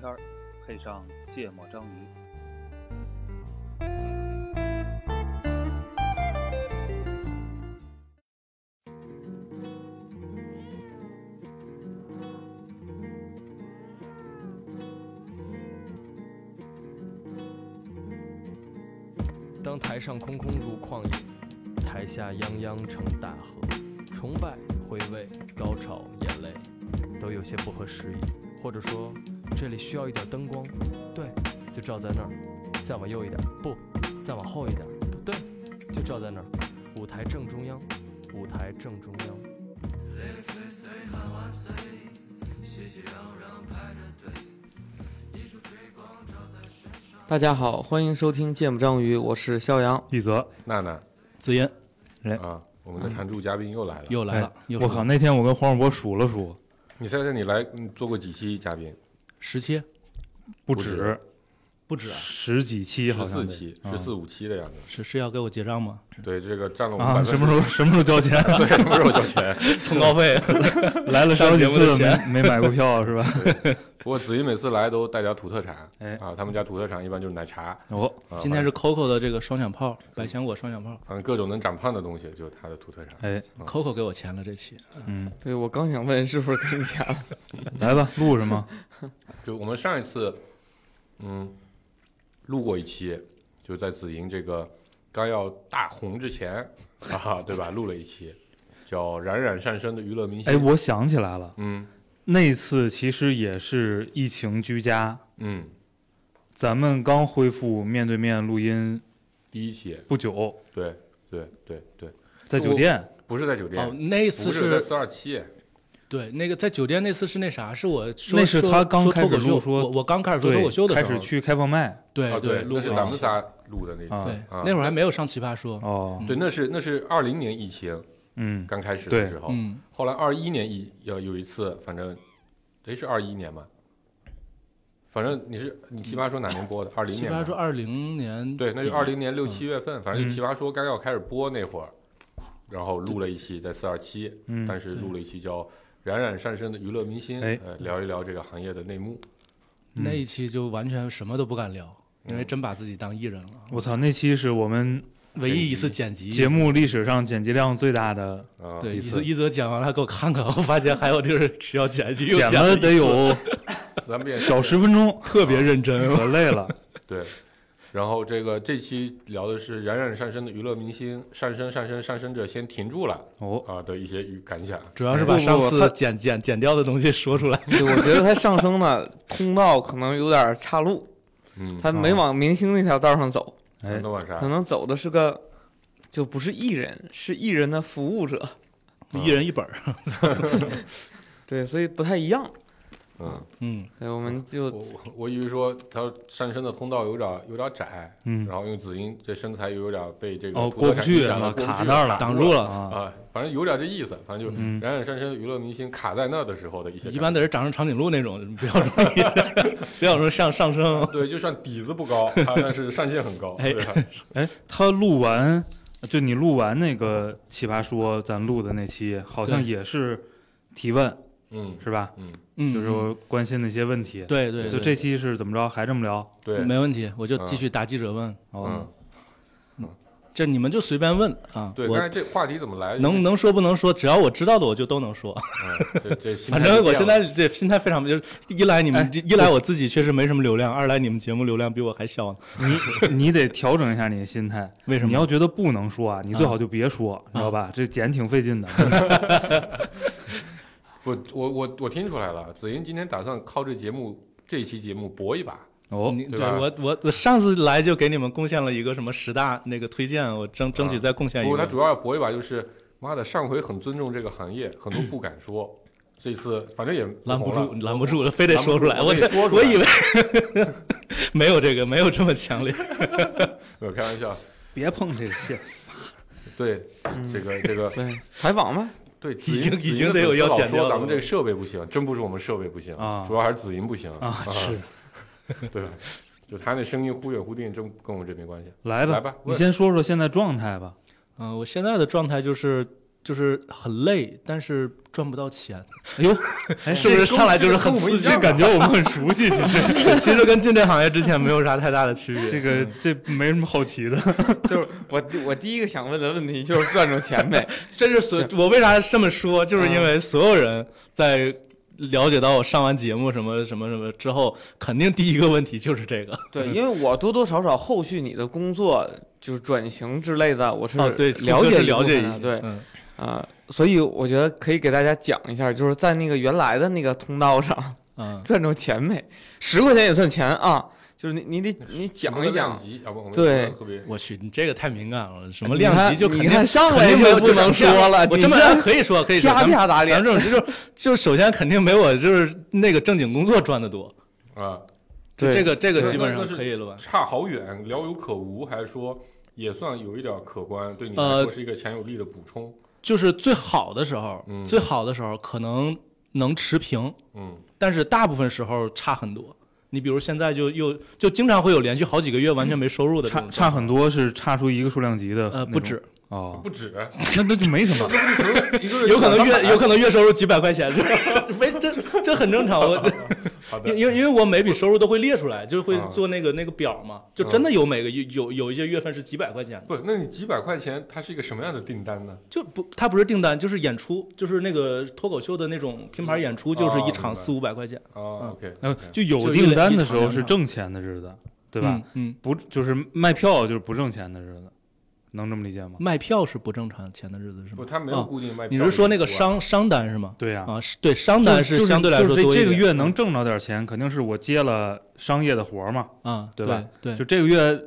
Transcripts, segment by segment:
天，配上芥末章鱼。当台上空空如旷野，台下泱泱成大河，崇拜、回味、高潮、眼泪，都有些不合时宜。或者说，这里需要一点灯光，对，就照在那儿。再往右一点，不，再往后一点，不对，就照在那儿。舞台正中央，舞台正中央。大家好，欢迎收听《见不章鱼》，我是肖阳。一泽，娜娜子嫣，哎啊，我们的常驻嘉宾又来了。又来了哎，我靠！那天我跟黄世博数了数，你猜猜你来你做过几期嘉宾？十七，不止不止，啊！十几期好十像得四期，啊十四五期的样子。是是要给我结账吗？对，这个占了我们啊，百分之什么时候 什么时候交钱？对，什么时候交钱？通告费 来了上好几次节目的没没买过票是吧？不过子怡每次来都带点土特产，哎啊，他们家土特产一般就是奶茶。哦啊今天是 COCO 的这个双响炮，百香果双响炮。反正各种能长胖的东西就是他的土特产。哎嗯，COCO 给我钱了这期，嗯，对我刚想问是不是给你钱了？来吧，录什么？就我们上一次，嗯，录过一期，就在紫莹这个刚要大红之前 啊，对吧？录了一期叫《冉冉上升的娱乐明星》。哎，我想起来了，嗯。那次其实也是疫情居家，嗯，咱们刚恢复面对面录音第一期，不久，对对对对，在酒店。不是在酒店，哦，那一次不是在四二七，对，那个在酒店那次是那啥，是我说那是他刚开始说脱口秀录说我我刚开始说脱口秀的时候，开始去开放麦，对啊对，那是咱们仨录的那次，啊对啊，那会儿还没有上奇葩说，哦，对，那是那是二零年疫情嗯，刚开始的时候，嗯，后来二一年一有有一次，反正，诶是二一年吗？反正你是你奇葩说哪年播的？二零年奇。葩说二零年对，那就底二零年六七月份，反正嗯就奇葩说刚要开始播那会儿，然后录了一期在四二七，嗯但是录了一期叫《冉冉上升的娱乐明星》，哎呃，聊一聊这个行业的内幕。嗯那一期就完全什么都不敢聊，因为嗯真把自己当艺人了。我操，那期是我们唯一一次剪辑节，目历史上剪辑量最大的，一次一泽一泽讲完了给我看看，我发现还有就是需要剪辑，又剪了得有三遍小十分钟，特别认真。可累了。对，然后这个这期聊的是冉冉上升的娱乐明星，上升上升上升者先停住了哦，啊的一些感想。主要是把上次剪剪剪掉的东西说出来。对，我觉得他上升的通道可能有点岔路，嗯，他没往明星那条道上走，可？能走的是个就不是艺人，是艺人的服务者。一人一本儿，对，所以不太一样。嗯，嗯，对，我们就我我我以为说他上升的通道有点有点窄，嗯，然后因为子英这身材又有点被这个哦，过不去了，卡那儿了，挡住了。啊，啊，反正有点这意思，反正就嗯。冉冉上升的娱乐明星卡在那儿的时候的一些一般的人长成长颈鹿那种，不要容易，不要容易上上升。对，就算底子不高，他但是上限很高，哎？哎，他录完，就你录完那个奇葩说，咱录的那期，好像也是提问，嗯。是吧？嗯，嗯，就是我关心的一些问题。对对，就这期是怎么着？还这么聊？对，没问题，我就嗯继续答记者问，哦嗯，，这你们就随便问啊，对，刚我才这话题怎么来？能能说不能说，只要我知道的我就都能说。嗯，这这 反正我现在这心态非常，就是一来你们哎一来我自己确实没什么流量，二来你们节目流量比我还小呢。你你得调整一下你的心态。为什么？你要觉得不能说啊，你最好就别说，你知道吧？这剪挺费劲的。不，我我我听出来了，子英今天打算靠这节目这一期节目搏一把。哦，你对吧我我我上次来就给你们贡献了一个什么十大那个推荐，我争争取再贡献一个。不过他主要要搏一把，就是妈的，上回很尊重这个行业，很多不敢说，这次反正也拦不住，拦不住了，非得说出来。我这我以为 没有这个，没有这么强烈。我开玩笑。别碰这个线。对，嗯这个这个对采访吧。对，已经已经得有要剪掉了子莹的粉丝老说咱们这个设备不行，真不是我们设备不行啊主要还是子音不行啊，是，对吧？就他那声音忽远忽近，真跟我们这没关系。来吧，来吧，你先说说现在状态吧。嗯，我现在的状态就是就是很累，但是赚不到钱，哎呦，哎，是不是上来就是很刺激？感觉我们很熟悉，其实 其实跟进这行业之前没有啥太大的区别。这个这没什么好奇的。就是我我第一个想问的问题就是赚着钱呗。这是所我为啥这么说，就是因为所有人在了解到我上完节目什么什么什么之后，肯定第一个问题就是这个。对，因为我多多少少后续你的工作就是转型之类的，我是哦，对，了解是了解一些，一部分的对嗯啊、所以我觉得可以给大家讲一下，就是在那个原来的那个通道上嗯，赚着钱没？十块钱也算钱啊，就是你你得你讲一讲对我去，你这个太敏感了，什么你量级就肯定看上来肯定没有就不能说了你我这么这可以说可以说，啪啪打脸咱们这种就是就首先肯定没我就是那个正经工作赚的多，啊，对这个这个对基本上可以了吧？差好远，聊有可无，还是说也算有一点可观，对你来呃说是一个强有力的补充？就是最好的时候，嗯。最好的时候可能能持平，嗯，但是大部分时候差很多。你比如现在就又就经常会有连续好几个月完全没收入的这差差很多是差出一个数量级的，呃，不止，哦，不止，那那就没什么。一个有可能月有可能能月收入几百块钱，这没这这很正常。我好的 因，因为因为我每笔收入都会列出来，就是会啊做那个那个表嘛，就真的有每个月有有一些月份是几百块钱的，不，那你几百块钱，它是一个什么样的订单呢？就不它不是订单，就是演出，就是那个脱口秀的那种拼盘演出，就是一场四五百块钱，哦，OK，那，就有订单的时候是挣钱的日子，对吧？嗯？嗯，不就是卖票就是不挣钱的日子，能这么理解吗？卖票是不正常钱的日子是不，他？没有啊固定卖。你是说那个商商单是吗？对呀、啊，是对商单是相对来说就是这个月能挣着点钱，肯定是我接了商业的活嘛。啊，对吧？对，就这个月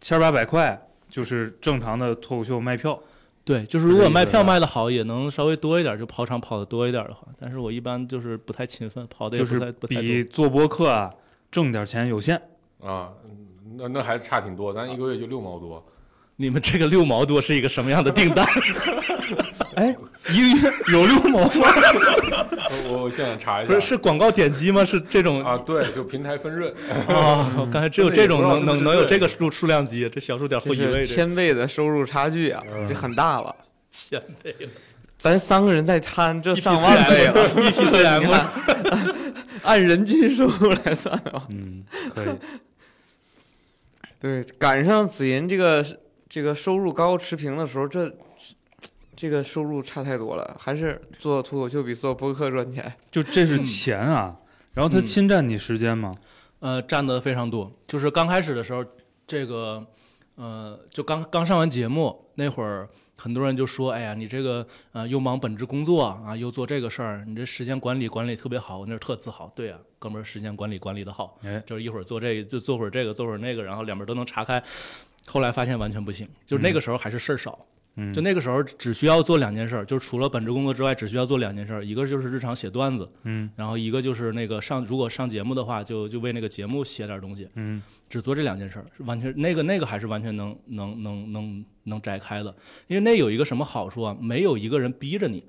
千八百块，就是正常的脱口秀卖票。对，就是如果卖票卖的好，也能稍微多一点，就跑场跑的多一点的话，但是我一般就是不太勤奋，跑的也就是不太不太多。比做播客啊挣点钱有限。啊，嗯那那还差挺多，咱一个月就六毛多。你们这个六毛多是一个什么样的订单？哎，一个月有六毛吗？我我现在查一下，不是是广告点击吗？是这种啊，对，就平台分润。啊？我刚才只有这种能能能有这个个数数量级，这小数点后一位这千倍的收入差距啊，嗯这很大了。千倍了咱三个人在摊，这上万倍了。，EPCM 按人均收入来算的话，嗯，可以。对，赶上子银这个这个收入高持平的时候，这这个收入差太多了，还是做脱口秀比做播客赚钱。就这是嗯钱啊，然后它嗯侵占你时间吗？呃，占的非常多。就是刚开始的时候，这个呃，就刚刚上完节目那会儿，很多人就说：“哎呀，你这个呃又忙本职工作啊，又做这个事儿，你这时间管理管理特别好。”我那是特自豪。对啊、哥们儿时间管理管理的好，哎，就是一会儿做这个，就做会儿这个，做会儿那个，然后两边都能查开。后来发现完全不行，就是那个时候还是事儿少。嗯，就那个时候只需要做两件事儿，就是除了本职工作之外，只需要做两件事儿，一个就是日常写段子，嗯。然后一个就是那个上如果上节目的话，就就为那个节目写点东西，嗯。只做这两件事儿，完全那个那个还是完全能能能能能摘开的，因为那有一个什么好处啊？没有一个人逼着你，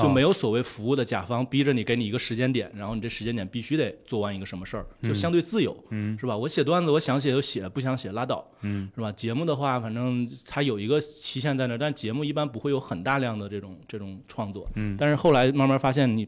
就没有有所谓服务的甲方逼着你给你一个时间点，然后你这时间点必须得做完一个什么事儿，就嗯相对自由，嗯是吧？我写段子，我想写就写，不想写拉倒，嗯是吧？节目的话，反正它有一个期限在那儿，但节目一般不会有很大量的这种这种创作。嗯但是后来慢慢发现，你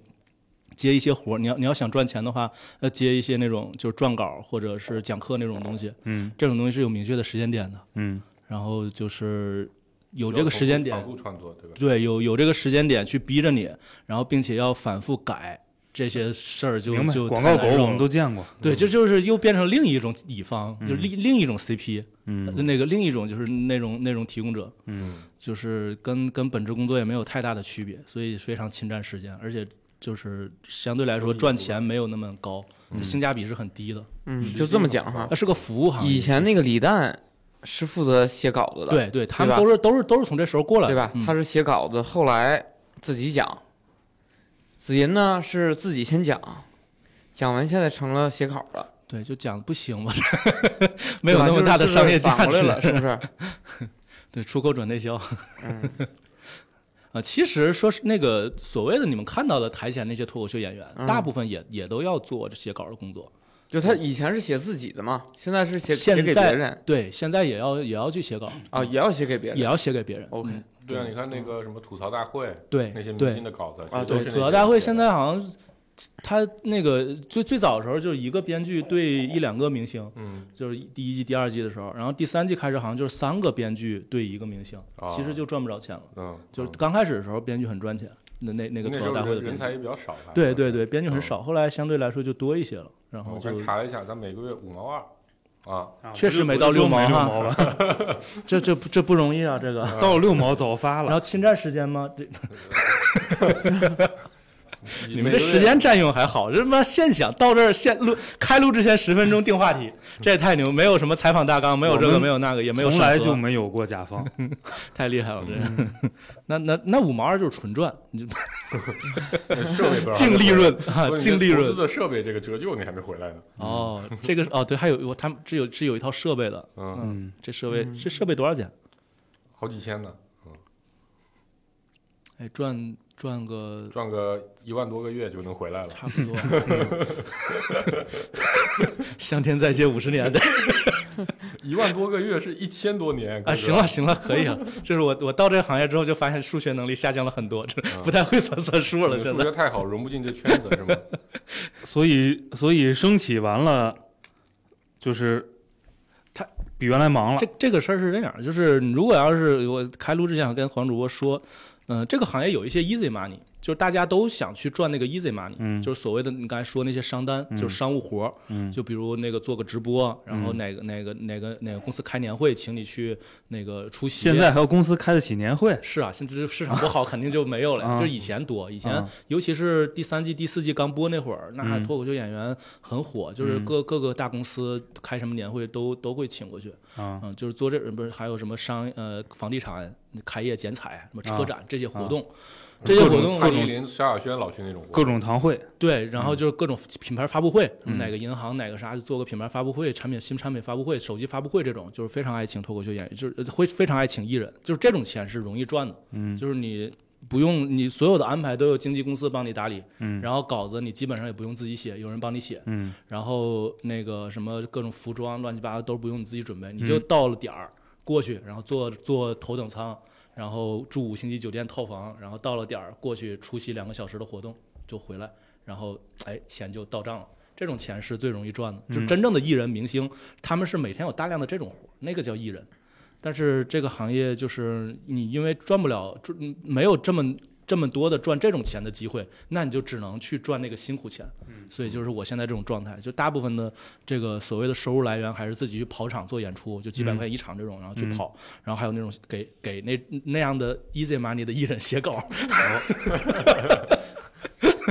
接一些活儿，你要你要想赚钱的话，要接一些那种就是撰稿或者是讲课那种东西，嗯这种东西是有明确的时间点的。嗯然后就是有这个时间点反，复创作，对吧？对，有有这个时间点去逼着你，然后并且要反复改这些事儿就。就广告狗我们都见过。对，这就是又变成另一种乙方，就是另另一种 CP，、嗯那个另一种就是内容内容提供者，嗯就是跟跟本职工作也没有太大的区别，所以非常侵占时间，而且就是相对来说赚钱没有那么高，就性价比是很低的。嗯，就这么讲哈它。是个服务行业。以前那个李诞是负责写稿子的，对对，他们都是都是都是从这时候过来的，对吧？嗯他是写稿子，后来自己讲。子银呢是自己先讲，讲完现在成了写稿了，对就讲不行 吧，没有那么大的商业价值了，是不是？对，出口转内销。嗯，啊，其实说是那个所谓的你们看到的台前那些脱口秀演员，嗯大部分也也都要做这写稿的工作。就他以前是写自己的嘛，现在是写现写给别人对，现在也要也要去写稿啊，也要写给别人。也要写给别人。OK 嗯对啊，你看那个什么吐槽大会，对那些明对星的稿子，啊对，吐槽大会现在在好像他那个最最早的时候就是一个编剧对一两个明星，嗯，就是第一季、第二季的时候，然后第三季开始好像就是三个编剧对一个明星，啊其实就赚不着钱了。嗯，就是嗯刚开始的时候，编剧很赚钱，那那那个吐槽大会的编剧人人才也比较少吧，对对对，编剧很嗯少，后来相对来说就多一些了，然后我就刚查了一下，咱每个月五毛二啊，啊确实没到六毛哈毛吧？这这这不容易啊，这个。到六毛早发了。然后侵占时间吗？这 你们这时间占用还好，这他妈现想到这儿现录开录之前十分钟定话题，这也太牛！没有什么采访大纲，没有这个，没有那个，也没有从来就没有过甲方，太厉害了，这。那那那五毛二就是纯赚，你就 设备不知道净利润啊，净利润你的投资。的设备这个折旧你还没回来呢，哦，这个哦，对，还有我他们是有是有一套设备的，嗯，嗯，这设备嗯这设备多少钱？好几千呢，嗯哎，赚赚个赚个一万多个月就能回来了。差不多。向天再借五十年，对 一万多个月是一千多年啊，行了，行了，可以了。就是我我到这个行业之后，就发现数学能力下降了很多，这不太会算算数了。你数学太好，融不进这圈子是吗？所以所以升起完了，就是他比原来忙了这。这个事儿是这样，就是如果要是我开录之前，我跟黄主播说，嗯、这个行业有一些 easy money，就是大家都想去赚那个 easy money，、嗯。就是所谓的你刚才说那些商单，嗯就是商务活儿，嗯。就比如那个做个直播，然后嗯。哪个哪个哪个哪个公司开年会，请你去那个出席。现在还有公司开得起年会，是啊，现在这市场不好，肯定就没有了。啊就是以前多，以前啊尤其是第三季、第四季刚播那会儿，那还脱口秀演员很火，就是嗯。各各个大公司开什么年会都都会请过去。啊，嗯，就是做这不是还有什么商呃房地产开业剪彩、什么车展这些活动，这些活动蔡依林、萧亚轩老去那种活各种堂会，对，然后就是各种品牌发布会，嗯。哪个银行哪个啥就做个品牌发布会、产品新产品发布会、手机发布会这种，就是非常爱请脱口秀演员，就是呃会非常爱请艺人，就是这种钱是容易赚的，嗯。就是你。不用你所有的安排都有经纪公司帮你打理，嗯。然后稿子你基本上也不用自己写，有人帮你写，嗯。然后那个什么各种服装乱七八糟都不用你自己准备，嗯。你就到了点儿过去，然后坐坐头等舱，然后住五星级酒店套房，然后到了点儿过去出席两个小时的活动就回来，然后哎钱就到账了。这种钱是最容易赚的，就嗯真正的艺人明星，他们是每天有大量的这种活儿，那个叫艺人。但是这个行业就是你因为赚不了，赚没有这么这么多的赚这种钱的机会，那你就只能去赚那个辛苦钱。所以就是我现在这种状态，就大部分的这个所谓的收入来源还是自己去跑场做演出，就几百嗯块一场这种，然后去嗯跑，然后还有那种给给那那样的 easy money 的艺人写稿。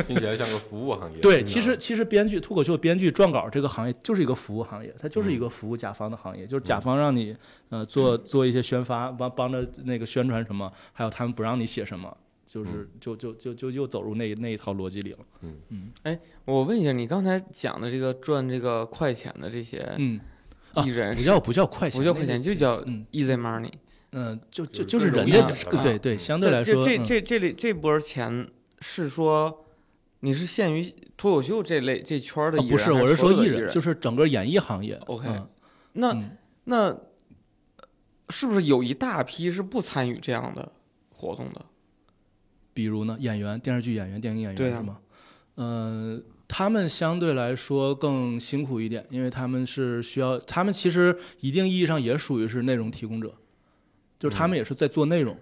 听起来像个服务行业。对，嗯其实其实编剧脱口秀编剧撰稿这个行业就是一个服务行业，它就是一个服务甲方的行业，就是甲方让你呃做做一些宣发，帮帮着那个宣传什么，还有他们不让你写什么。就是就就就就又走入那那一套逻辑里了，嗯。嗯，哎我问一下，你刚才讲的这个赚这个快钱的这些艺人，不叫不叫快钱，不叫快钱，就叫嗯。easy money。嗯，就就就是人家对对，相对来说，嗯这这这这里这波钱是说你是限于脱口秀这类这圈的艺人，啊不是，我是说艺人，就是整个演艺行业。OK 嗯。那嗯。那是不是有一大批是不参与这样的活动的？比如呢，演员、电视剧演员、电影演员是吗？嗯、他们相对来说更辛苦一点，因为他们是需要，他们其实一定意义上也属于是内容提供者，就是他们也是在做内容。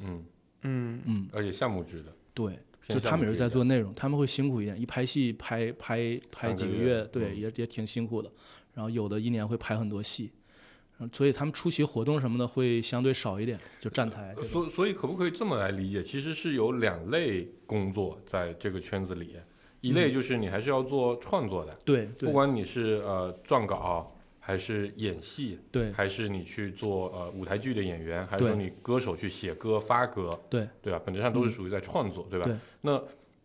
嗯，嗯，嗯，而且项目制的，对，就他们也是在做内容，他们会辛苦一点，一拍戏拍拍拍三个月几个月，对，嗯也也挺辛苦的。然后有的一年会拍很多戏，嗯所以他们出席活动什么的会相对少一点，就站台。所所以可不可以这么来理解？其实是有两类工作在这个圈子里，一类就是你还是要做创作的，对对不管你是呃撰稿，还是演戏，对还是你去做呃舞台剧的演员，还是说你歌手去写歌发歌，对对吧？本质上都是嗯属于在创作，对吧？对那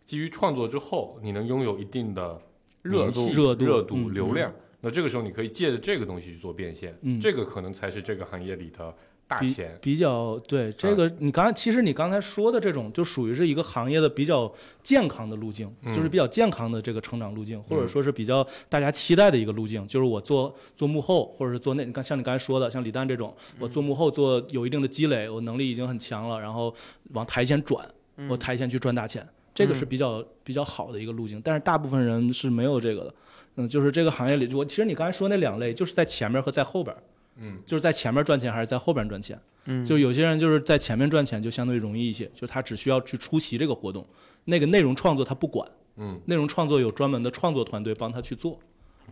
基于创作之后，你能拥有一定的热度热度热度、嗯流量，那这个时候你可以借着这个东西去做变现，嗯。这个可能才是这个行业里的大钱，比较对这个，你刚才其实你刚才说的这种，就属于是一个行业的比较健康的路径，嗯。就是比较健康的这个成长路径，或者嗯。说是比较大家期待的一个路径，就是我做做幕后，或者是做那，你看像你刚才说的，像李诞这种，我做幕后做有一定的积累，我能力已经很强了，然后往台前转，我台前去赚大钱，这个是嗯。比较比较好的一个路径，但是大部分人是没有这个的。嗯，就是这个行业里，我其实你刚才说那两类，就是在前面和在后边儿，嗯就是在前面赚钱还是在后边赚钱。嗯，就有些人就是在前面赚钱就相对容易一些，就他只需要去出席这个活动，那个内容创作他不管，嗯内容创作有专门的创作团队帮他去做，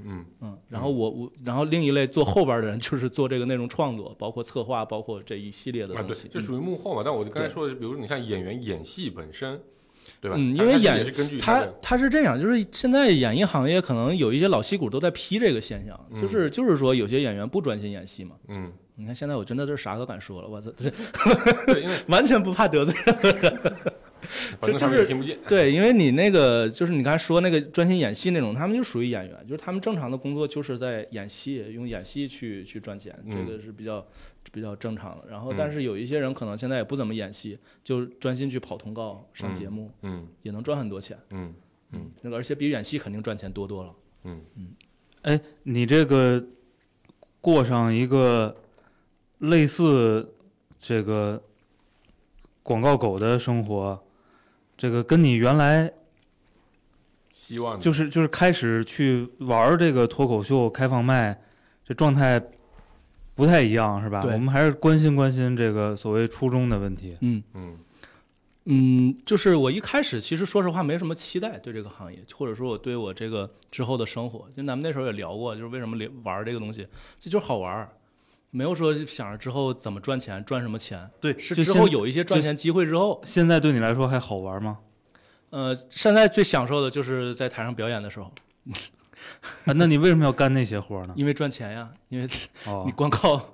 嗯嗯，然后我我然后另一类做后边的人就是做这个内容创作，包括策划，包括这一系列的啊，对东西，，这属于幕后嘛。但我刚才说的，比如说你像演员演戏本身，对吧？嗯，因为演他他是这样，就是现在演艺行业可能有一些老戏骨都在批这个现象，就是就是说有些演员不专心演戏嘛。嗯，你看现在我真的是啥都敢说了，我操，这对，因为 完全不怕得罪人。就是也听不见。对，因为你那个就是你刚才说那个专心演戏那种，他们就属于演员，就是他们正常的工作就是在演戏，用演戏去去赚钱，这嗯个是比较比较正常的。然后，嗯但是有一些人可能现在也不怎么演戏，就专心去跑通告、上节目，嗯也能赚很多钱。嗯嗯那个而且比演戏肯定赚钱多多了。嗯嗯哎，你这个过上一个类似这个广告狗的生活，这个跟你原来希望就是就是开始去玩这个脱口秀开放麦，这状态不太一样，是吧？对我们还是关心关心这个所谓初衷的问题。嗯嗯嗯，就是我一开始其实说实话没什么期待对这个行业，或者说我对我这个之后的生活，就咱们那时候也聊过，就是为什么玩这个东西，这就是好玩。没有说想着之后怎么赚钱，赚什么钱。对，是之后有一些赚钱机会之后，现在对你来说还好玩吗？呃，现在最享受的就是在台上表演的时候，啊，那你为什么要干那些活呢？因为赚钱呀，因为哦 你，光靠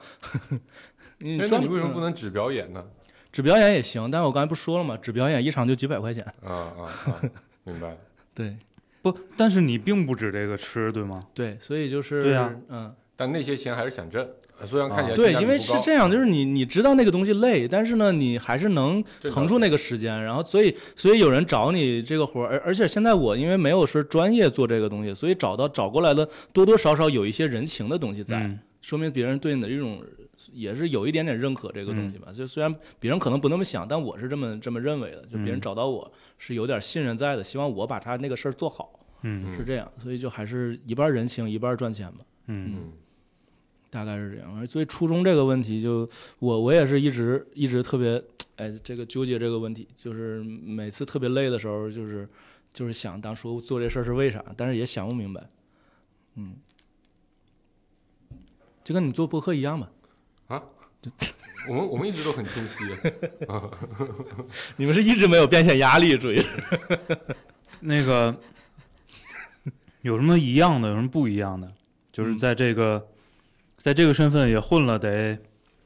你你为什么不嗯能只表演呢？只表演也行？但是我刚才不说了吗？只表演一场就几百块钱。啊啊啊！明白。对不，但是你并不止这个吃，对吗？对，所以就是对呀嗯。但那些钱还是想挣，呃虽然看起来对，因为是这样，就是你你知道那个东西累，但是呢，你还是能腾出那个时间，然后所以所以有人找你这个活儿，而而且现在我因为没有是专业做这个东西，所以找到找过来的多多少少有一些人情的东西在，嗯说明别人对你的这种也是有一点点认可这个东西吧。就虽然别人可能不那么想，但我是这么这么认为的，就别人嗯找到我是有点信任在的，希望我把他那个事儿做好，嗯是这样，所以就还是一半人情一半赚钱吧。嗯。嗯大概是这样。所以初中这个问题就，我我也是一直一直特别，哎，这个纠结这个问题，就是每次特别累的时候，就是就是想当初做这事儿是为啥，但是也想不明白，嗯，就跟你做播客一样嘛，我们我们一直都很清晰。你们是一直没有变现压力，主要是那个有什么一样的，有什么不一样的？就是嗯在这个，在这个身份也混了得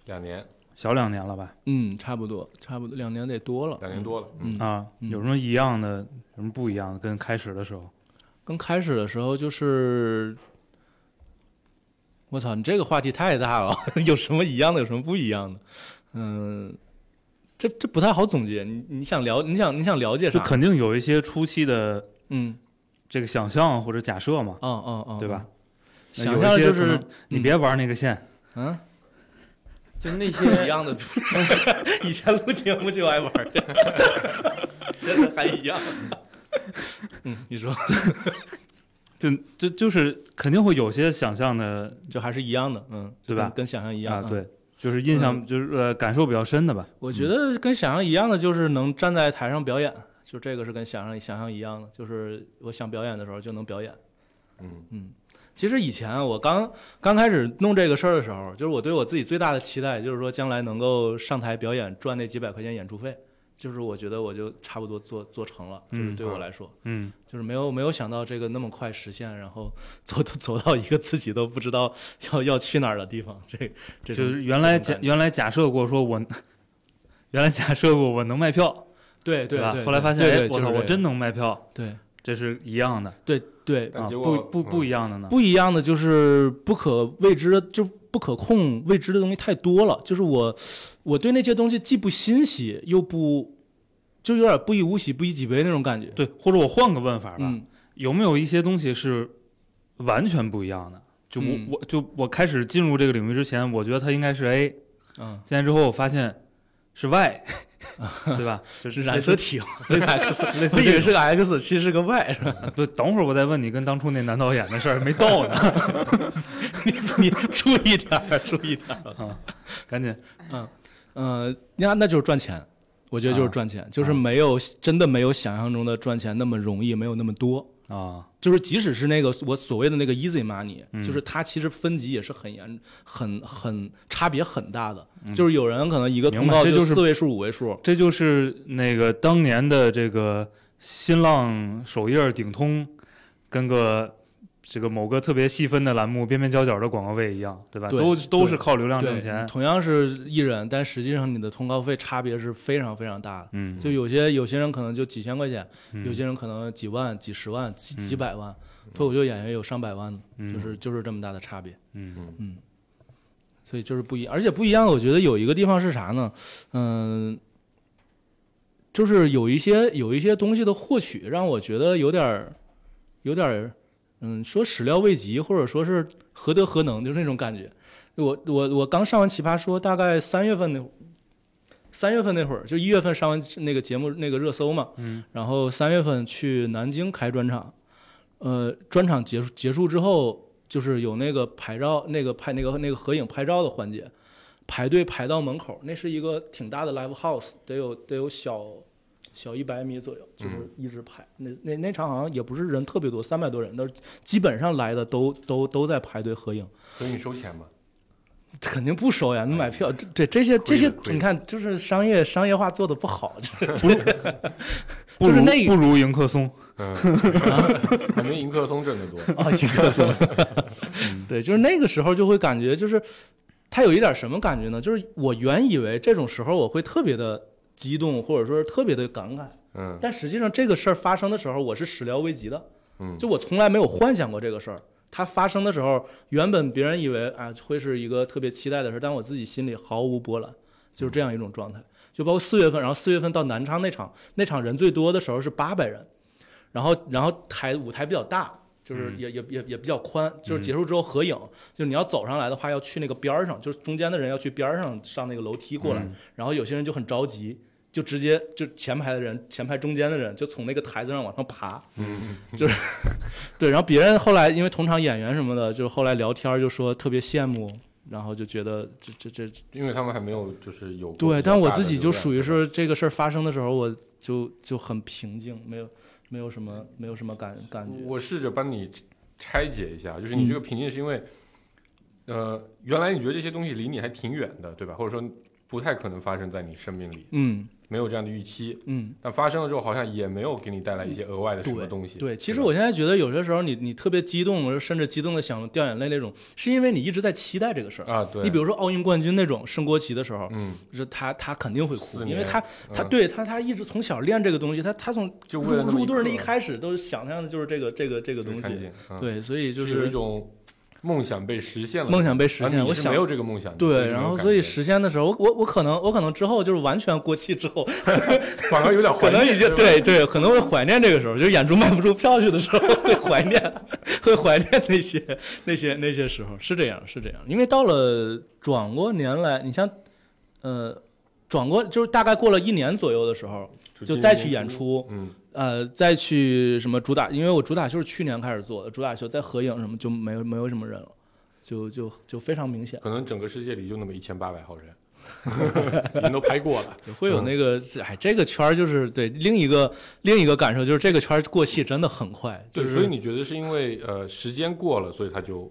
两年，小两年了吧？嗯，差不多，差不多两年得多了，两年多了。嗯，啊，嗯有什么一样的，有什么不一样的？跟开始的时候，跟开始的时候就是。我操，你这个话题太大了，有什么一样的，有什么不一样的？嗯，这这不太好总结。你你想了，你想你想了解啥？就肯定有一些初期的嗯，这个想象或者假设嘛，嗯嗯嗯，对吧？那想象就是你别玩那个线，嗯，就那些 一样的。以前录节目就爱玩儿，现在还一样。嗯，你说，就就就是肯定会有些想象的就还是一样的，嗯，对吧跟跟想象一样啊，。对，就是印象就是呃感受比较深的吧。我觉得跟想象一样的就是能站在台上表演，就这个是跟想象想象一样的，就是我想表演的时候就能表演。嗯嗯，其实以前我刚刚开始弄这个事儿的时候，就是我对我自己最大的期待，就是说将来能够上台表演赚那几百块钱演出费，就是我觉得我就差不多做做成了，就是嗯对我来说，嗯。就是没有没有想到这个那么快实现，然后走到走到一个自己都不知道要要去哪儿的地方，这这就是原来假原来假设过说我，原来假设过我能卖票，对对对，？后来发现，对哎，我操，我真能卖票，对这是一样的对对啊，但结果不不不嗯一样的呢。不一样的就是不可未知的，就不可控、未知的东西太多了。就是我，我对那些东西既不欣喜，又不，就有点不以物喜，不以己悲那种感觉。对，或者我换个问法吧，嗯有没有一些东西是完全不一样的？就我、嗯我就我开始进入这个领域之前，我觉得它应该是 A，嗯，现在之后我发现是 Y，对吧？就是染色体 类似 X，类似我以为是个 X，其实是个 Y，是吧？不，等会儿我再问你跟当初那男导演的事儿没到呢，你你注意点儿，注意点儿。啊，赶紧嗯嗯，那那就是赚钱，我觉得就是赚钱，就是没有真的没有想象中的赚钱那么容易，没有那么多。啊，就是即使是那个我所谓的那个 easy money，、嗯。就是它其实分级也是很严、很很差别很大的。嗯。就是有人可能一个通告这就是四位数、五位数，这就是那个当年的这个新浪首页顶通，跟个这个某个特别细分的栏目边边角角的广告位一样，对吧？对都都是靠流量挣，钱。同样是艺人，但实际上你的通告费差别是非常非常大的。嗯，就有些有些人可能就几千块钱，嗯有些人可能几万、几十万、几嗯几百万，脱口秀演员有上百万的，嗯就是就是这么大的差别。嗯嗯，所以就是不一，而且不一样。我觉得有一个地方是啥呢？嗯，就是有一些有一些东西的获取，让我觉得有点儿，有点儿，嗯，说始料未及，或者说是何德何能，就是那种感觉。我我我刚上完《奇葩说》，大概三月份那会儿，三月份那会儿，就一月份上完那个节目那个热搜嘛，嗯，然后三月份去南京开专场，呃，专场结束结束之后，就是有那个拍照、那个拍那个那个合影拍照的环节，排队排到门口，那是一个挺大的 live house，得有得有小小一百米左右，就是一直排。那那那场好像也不是人特别多，三百多人，但是基本上来的都都都在排队合影。所以你收钱吗？肯定不收呀，你买票，这这这些这些，你看，就是商业商业化做的不好，这 不就是那个不如迎客松。嗯，感觉迎客松挣得多。啊，迎客松。对，就是那个时候就会感觉，就是他有一点什么感觉呢？就是我原以为这种时候我会特别的激动，或者说是特别的感慨，嗯但实际上这个事儿发生的时候，我是始料未及的，嗯，就我从来没有幻想过这个事儿。它发生的时候，原本别人以为啊会是一个特别期待的事儿，但我自己心里毫无波澜，就是这样一种状态。就包括四月份，然后四月份到南昌那场，那场人最多的时候是八百人，然后然后台舞台比较大，就是也、也也也比较宽，就是结束之后合影，就是你要走上来的话要去那个边儿上，就是中间的人要去边儿上上那个楼梯过来，嗯然后有些人就很着急。就直接就前排的人，前排中间的人就从那个台子上往上爬，嗯就是 对，然后别人后来因为同场演员什么的，就后来聊天就说特别羡慕，然后就觉得这这这因为他们还没有就是有对，但我自己就属于是这个事儿发生的时候，我就就很平静，没有没有什么没有什么感感觉。我试着帮你拆解一下，就是你这个嗯。平静是因为，呃，原来你觉得这些东西离你还挺远的，对吧？或者说不太可能发生在你生命里，嗯没有这样的预期，嗯，但发生了之后好像也没有给你带来一些额外的什么东西。对，其实我现在觉得有些时候你你特别激动，甚至激动的想掉眼泪那种，是因为你一直在期待这个事儿。啊，对，你比如说奥运冠军那种升国旗的时候，嗯，就是他他肯定会哭，因为他他嗯对他他一直从小练这个东西，他他从入入队儿那一开始都想象的就是这个这个这个东西，对，所以就有一是种梦想被实现了，梦想被实现。我想没有这个梦想，对，然后所以实现的时候，我我我可能我可能之后就是完全过气之后，反而有点 可能已经怀念对对，可能会怀念这个时候，就是演出卖不出票去的时候会怀念，会怀念那些那些那些时候，是这样是这样。因为到了转过年来，你像呃转过就是大概过了一年左右的时候，就再去演出，嗯，呃，再去什么主打，因为我主打秀是去年开始做的，主打秀再合影什么就没有没有什么人了，就就就非常明显。可能整个世界里就那么一千八百号人，人都拍过了。就会有那个，哎，这个圈儿就是对另一个另一个感受，就是这个圈儿过气真的很快，就对，是所以你觉得是因为呃时间过了，所以他就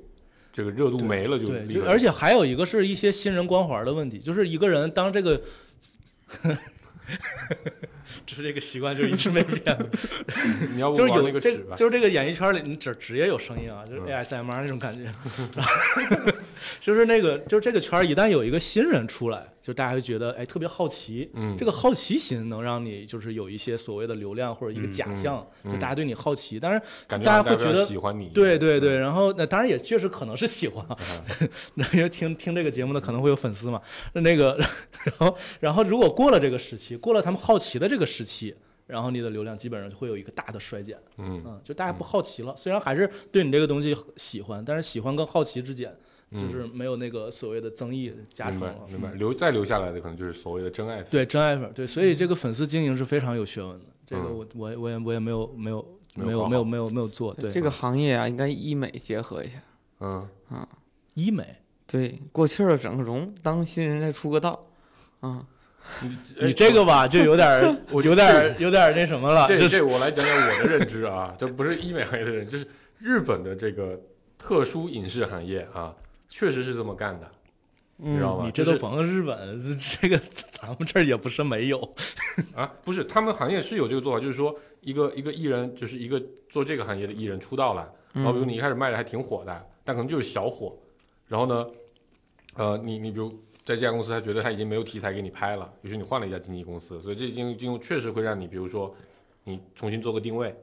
这个热度没了，就对，而且还有一个是一些新人光环的问题，就是一个人当这个，就是这个习惯就一直 没变。你要不就是有这那个纸吧？就是这个演艺圈里，你只职业有声音啊，就是嗯 ASMR 那种感觉，就是那个就是这个圈儿一旦有一个新人出来，就大家会觉得哎特别好奇，嗯，这个好奇心能让你就是有一些所谓的流量或者一个嗯假象，嗯。就大家对你好奇，但是大家会觉得喜欢你。对对对，然后那当然也确实可能是喜欢 因为听听这个节目的可能会有粉丝嘛，那个然后然后如果过了这个时期，过了他们好奇的这个时期。然后你的流量基本上就会有一个大的衰减，嗯，嗯，就大家不好奇了。虽然还是对你这个东西喜欢，但是喜欢跟好奇之间，嗯就是没有那个所谓的增益加成明白。明白，嗯留再留下来的可能就是所谓的真爱粉。对真爱粉，对，所以这个粉丝经营是非常有学问的。这个嗯我我我也我也没有没有没有没有没有没有做。对，这个行业啊，应该医美结合一下。嗯，医美，对，过气儿了整个容，当新人再出个道。啊，你你这个吧，就有点儿，我有点儿有点儿那什么了，这就是这我来讲讲我的认知啊，这不是医美行业的人，就是日本的这个特殊影视行业啊，确实是这么干的，你知道嗯，吗？你这就是都甭日本，这个咱们这儿也不是没有。啊，不是，他们行业是有这个做法，就是说一个一个艺人，就是一个做这个行业的艺人出道了，然后比如你一开始卖的还挺火的，但可能就是小火，然后呢，呃，你你比如在这家公司，他觉得他已经没有题材给你拍了，于是你换了一家经纪公司，所以这经经确实会让你，比如说你重新做个定位，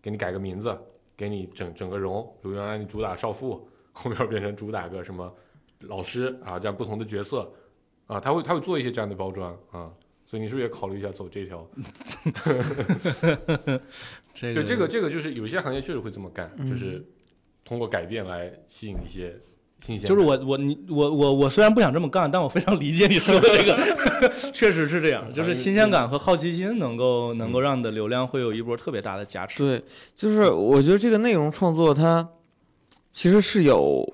给你改个名字，给你整整个容，比如原来你主打少妇，后面变成主打个什么老师啊，这样不同的角色啊，他会他会做一些这样的包装啊。所以你是不是也考虑一下走这条？这对，这个这个就是有一些行业确实会这么干，嗯就是通过改变来吸引一些新鲜感。就是我我你我我我虽然不想这么干，但我非常理解你说的这个，确实是这样，就是新鲜感和好奇心能够能够让你的流量会有一波特别大的加持。对，就是我觉得这个内容创作它其实是有，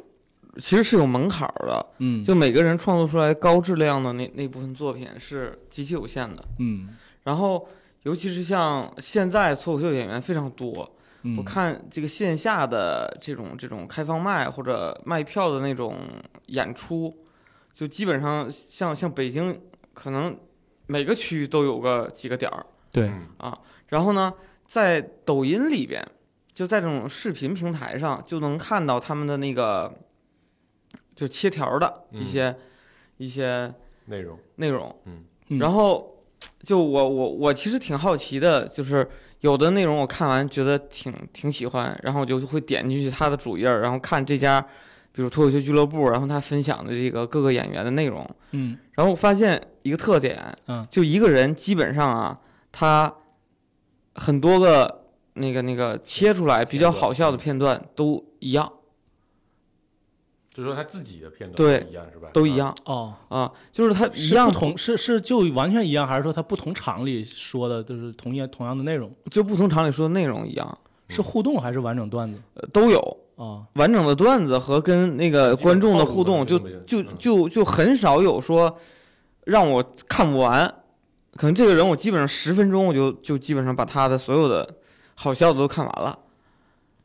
其实是有门槛儿的。嗯，就每个人创作出来高质量的那那部分作品是极其有限的。嗯然后，尤其是像现在脱口秀演员非常多，嗯，我看这个线下的这种这种开放麦或者卖票的那种演出，就基本上像像北京，可能每个区域都有个几个点儿。对，啊然后呢，在抖音里边，就在这种视频平台上，就能看到他们的那个就切条的一些、一些内容，内容。嗯然后就我我我其实挺好奇的，就是有的内容我看完觉得挺挺喜欢，然后我就会点进去他的主页，然后看这家，比如脱口秀俱乐部，然后他分享的这个各个演员的内容，嗯然后我发现一个特点，嗯，就一个人基本上啊，他很多个那个那个切出来比较好笑的片段都一样，就是说他自己的片段对都一样是吧？啊。都一样哦，啊，就是他一样是同是是就完全一样，还是说他不同场里说的就是同样同样的内容？就不同场里说的内容一样，是互动还是完整段子？呃都有。哦，完整的段子和跟那个观众的互动，就就就就很少有说让我看不完。可能这个人我基本上十分钟我就就基本上把他的所有的好笑的都看完了。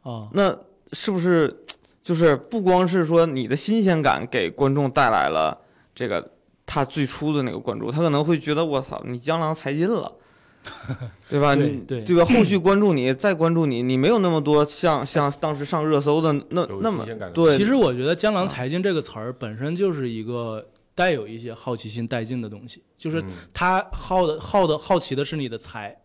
哦，那是不是就是不光是说你的新鲜感给观众带来了这个他最初的那个关注，他可能会觉得我操你江郎才尽了，对吧？你对对对吧？后续关注你再关注你，你没有那么多像像当时上热搜的那那么新鲜感的对其实我觉得“江郎才尽”这个词儿本身就是一个带有一些好奇心带劲的东西，就是嗯他好的好的好奇的是你的才，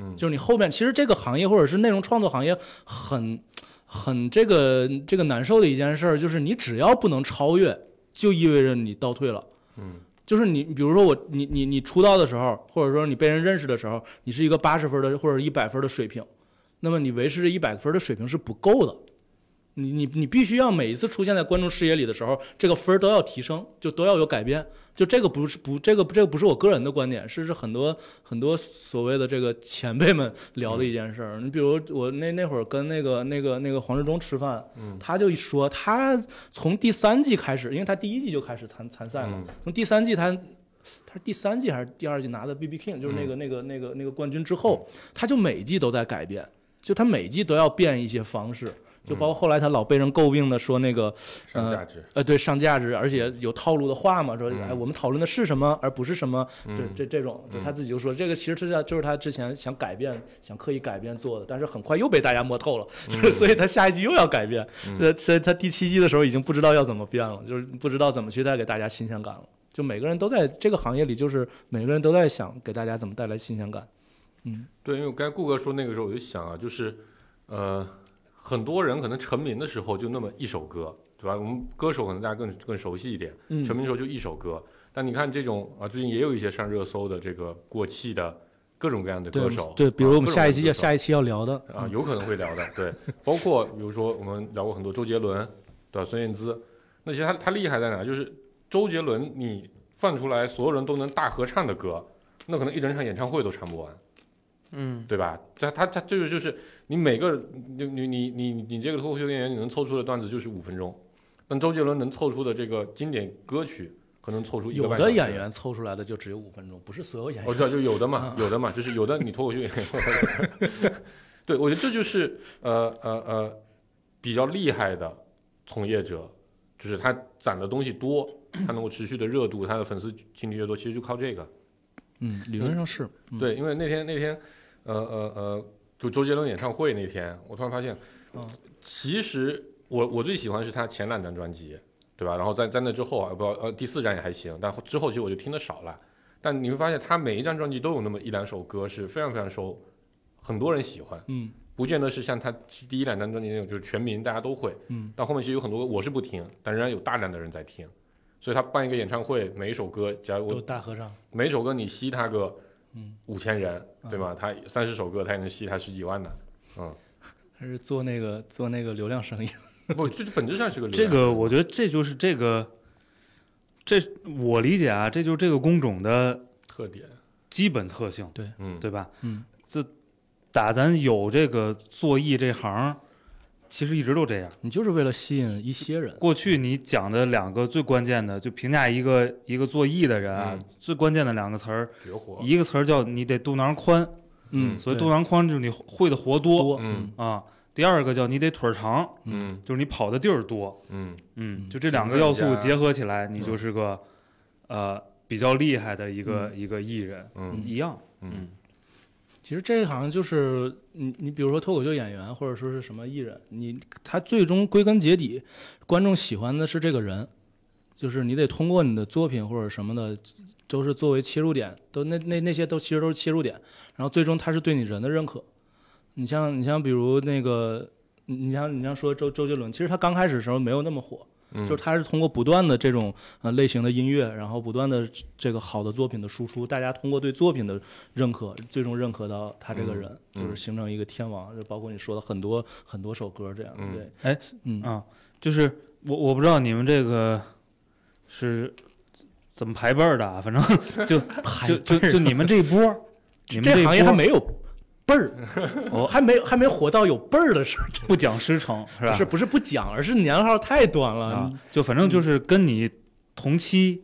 嗯，就是你后面其实这个行业或者是内容创作行业很很这个这个难受的一件事儿，就是你只要不能超越，就意味着你倒退了。嗯就是你，比如说我，你你你出道的时候，或者说你被人认识的时候，你是一个八十分的或者一百分的水平，那么你维持这一百分的水平是不够的。你你你必须要每一次出现在观众视野里的时候，这个分儿都要提升，就都要有改变。就这个不是不这个这个不是我个人的观点，是是很多很多所谓的这个前辈们 聊的一件事儿。你比如我那那会儿跟那个那个那个黄志忠吃饭，嗯他就一说他从第三季开始，因为他第一季就开始参参赛嘛，嗯从第三季他他是第三季还是第二季拿的 B B King，就是那个、那个那个那个冠军之后，他就每季都在改变，就他每季都要变一些方式。就包括后来他老被人诟病的说那个上价值，呃对上价值，而且有套路的话嘛，说嗯哎我们讨论的是什么，而不是什么，这嗯这这种，就嗯他自己就说这个其实是他就是他之前想改变，想刻意改变做的，但是很快又被大家摸透了，就是所以他下一季又要改变，嗯呃所以他第七季的时候已经不知道要怎么变了，就是不知道怎么去带给大家新鲜感了。就每个人都在这个行业里，就是每个人都在想给大家怎么带来新鲜感。嗯，对，因为我刚才顾哥说那个时候，我就想啊，就是呃，很多人可能成名的时候就那么一首歌，对吧？我们歌手可能大家更更熟悉一点，嗯成名的时候就一首歌。但你看这种啊，最近也有一些上热搜的这个过气的各种各样的歌手，对，比如啊我们下一期下一期要聊的啊，有可能会聊的，对，包括比如说我们聊过很多周杰伦，对吧？孙燕姿，那其实他他厉害在哪？就是周杰伦你放出来所有人都能大合唱的歌，那可能一整场演唱会都唱不完，嗯，对吧？他他他这个就是你每个你你你你你这个脱口秀演员你能凑出的段子就是五分钟，但周杰伦能凑出的这个经典歌曲可能凑出一个有半小时的演员凑出来的就只有五分钟，不是所有演员。我知道，就有的嘛，有的嘛，就是有的你脱口秀演员，对我觉得这就是呃呃呃比较厉害的从业者，就是他攒的东西多，他能够持续的热度，他的粉丝群体越多，其实就靠这个。嗯，理论上是。嗯，对，因为那天那天呃呃呃，就周杰伦演唱会那天，我突然发现，嗯其实我我最喜欢是他前两张专辑，对吧？然后在在那之后啊，不呃第四张也还行，但之后其实我就听的少了。但你会发现，他每一张专辑都有那么一两首歌是非常非常受很多人喜欢，嗯不见得是像他第一两张专辑那种就是全民大家都会，嗯，但后面其实有很多我是不听，但仍然有大量的人在听。所以他办一个演唱会，每一首歌，假如都我大合唱。每一首歌你吸他个嗯五千人，对吗？他三十首歌，他也能吸他十几万呢。嗯，他是做那个做那个流量生意。不，这本质上是个流这个我觉得这就是这个，这我理解啊，这就是这个工种的特点。基本特性，对嗯，对吧？嗯，这打咱有这个做艺这行，其实一直都这样。你就是为了吸引一些人。过去你讲的两个最关键的，就评价一个一个做艺的人啊，嗯最关键的两个词儿，绝活。一个词儿叫你得肚囊宽，嗯所以肚囊宽就是你会的活多多。嗯啊。第二个叫你得腿儿长，嗯就是你跑的地儿多。嗯嗯，嗯就这两个要素结合起来，你嗯就是个呃比较厉害的一个一个艺人，嗯一样。嗯其实这一行就是你你比如说脱口秀演员或者说是什么艺人，你他最终归根结底，观众喜欢的是这个人，就是你得通过你的作品或者什么的，都是作为切入点，都那那那些都其实都是切入点，然后最终他是对你人的认可。你像你像比如那个。你像你像说周周杰伦，其实他刚开始的时候没有那么火，嗯，就是他是通过不断的这种呃类型的音乐，然后不断的这个好的作品的输出，大家通过对作品的认可，最终认可到他这个人，嗯就是形成一个天王，就包括你说的很多很多首歌这样，嗯对，哎，嗯。啊，就是我我不知道你们这个是怎么排辈儿的啊，反正 就就就就你们这一波儿，你们这一波儿行业还没有辈儿，哦还没还没活到有辈儿的时候，不讲师承是吧？不是不是不讲，而是年号太短了啊，就反正就是跟你同期，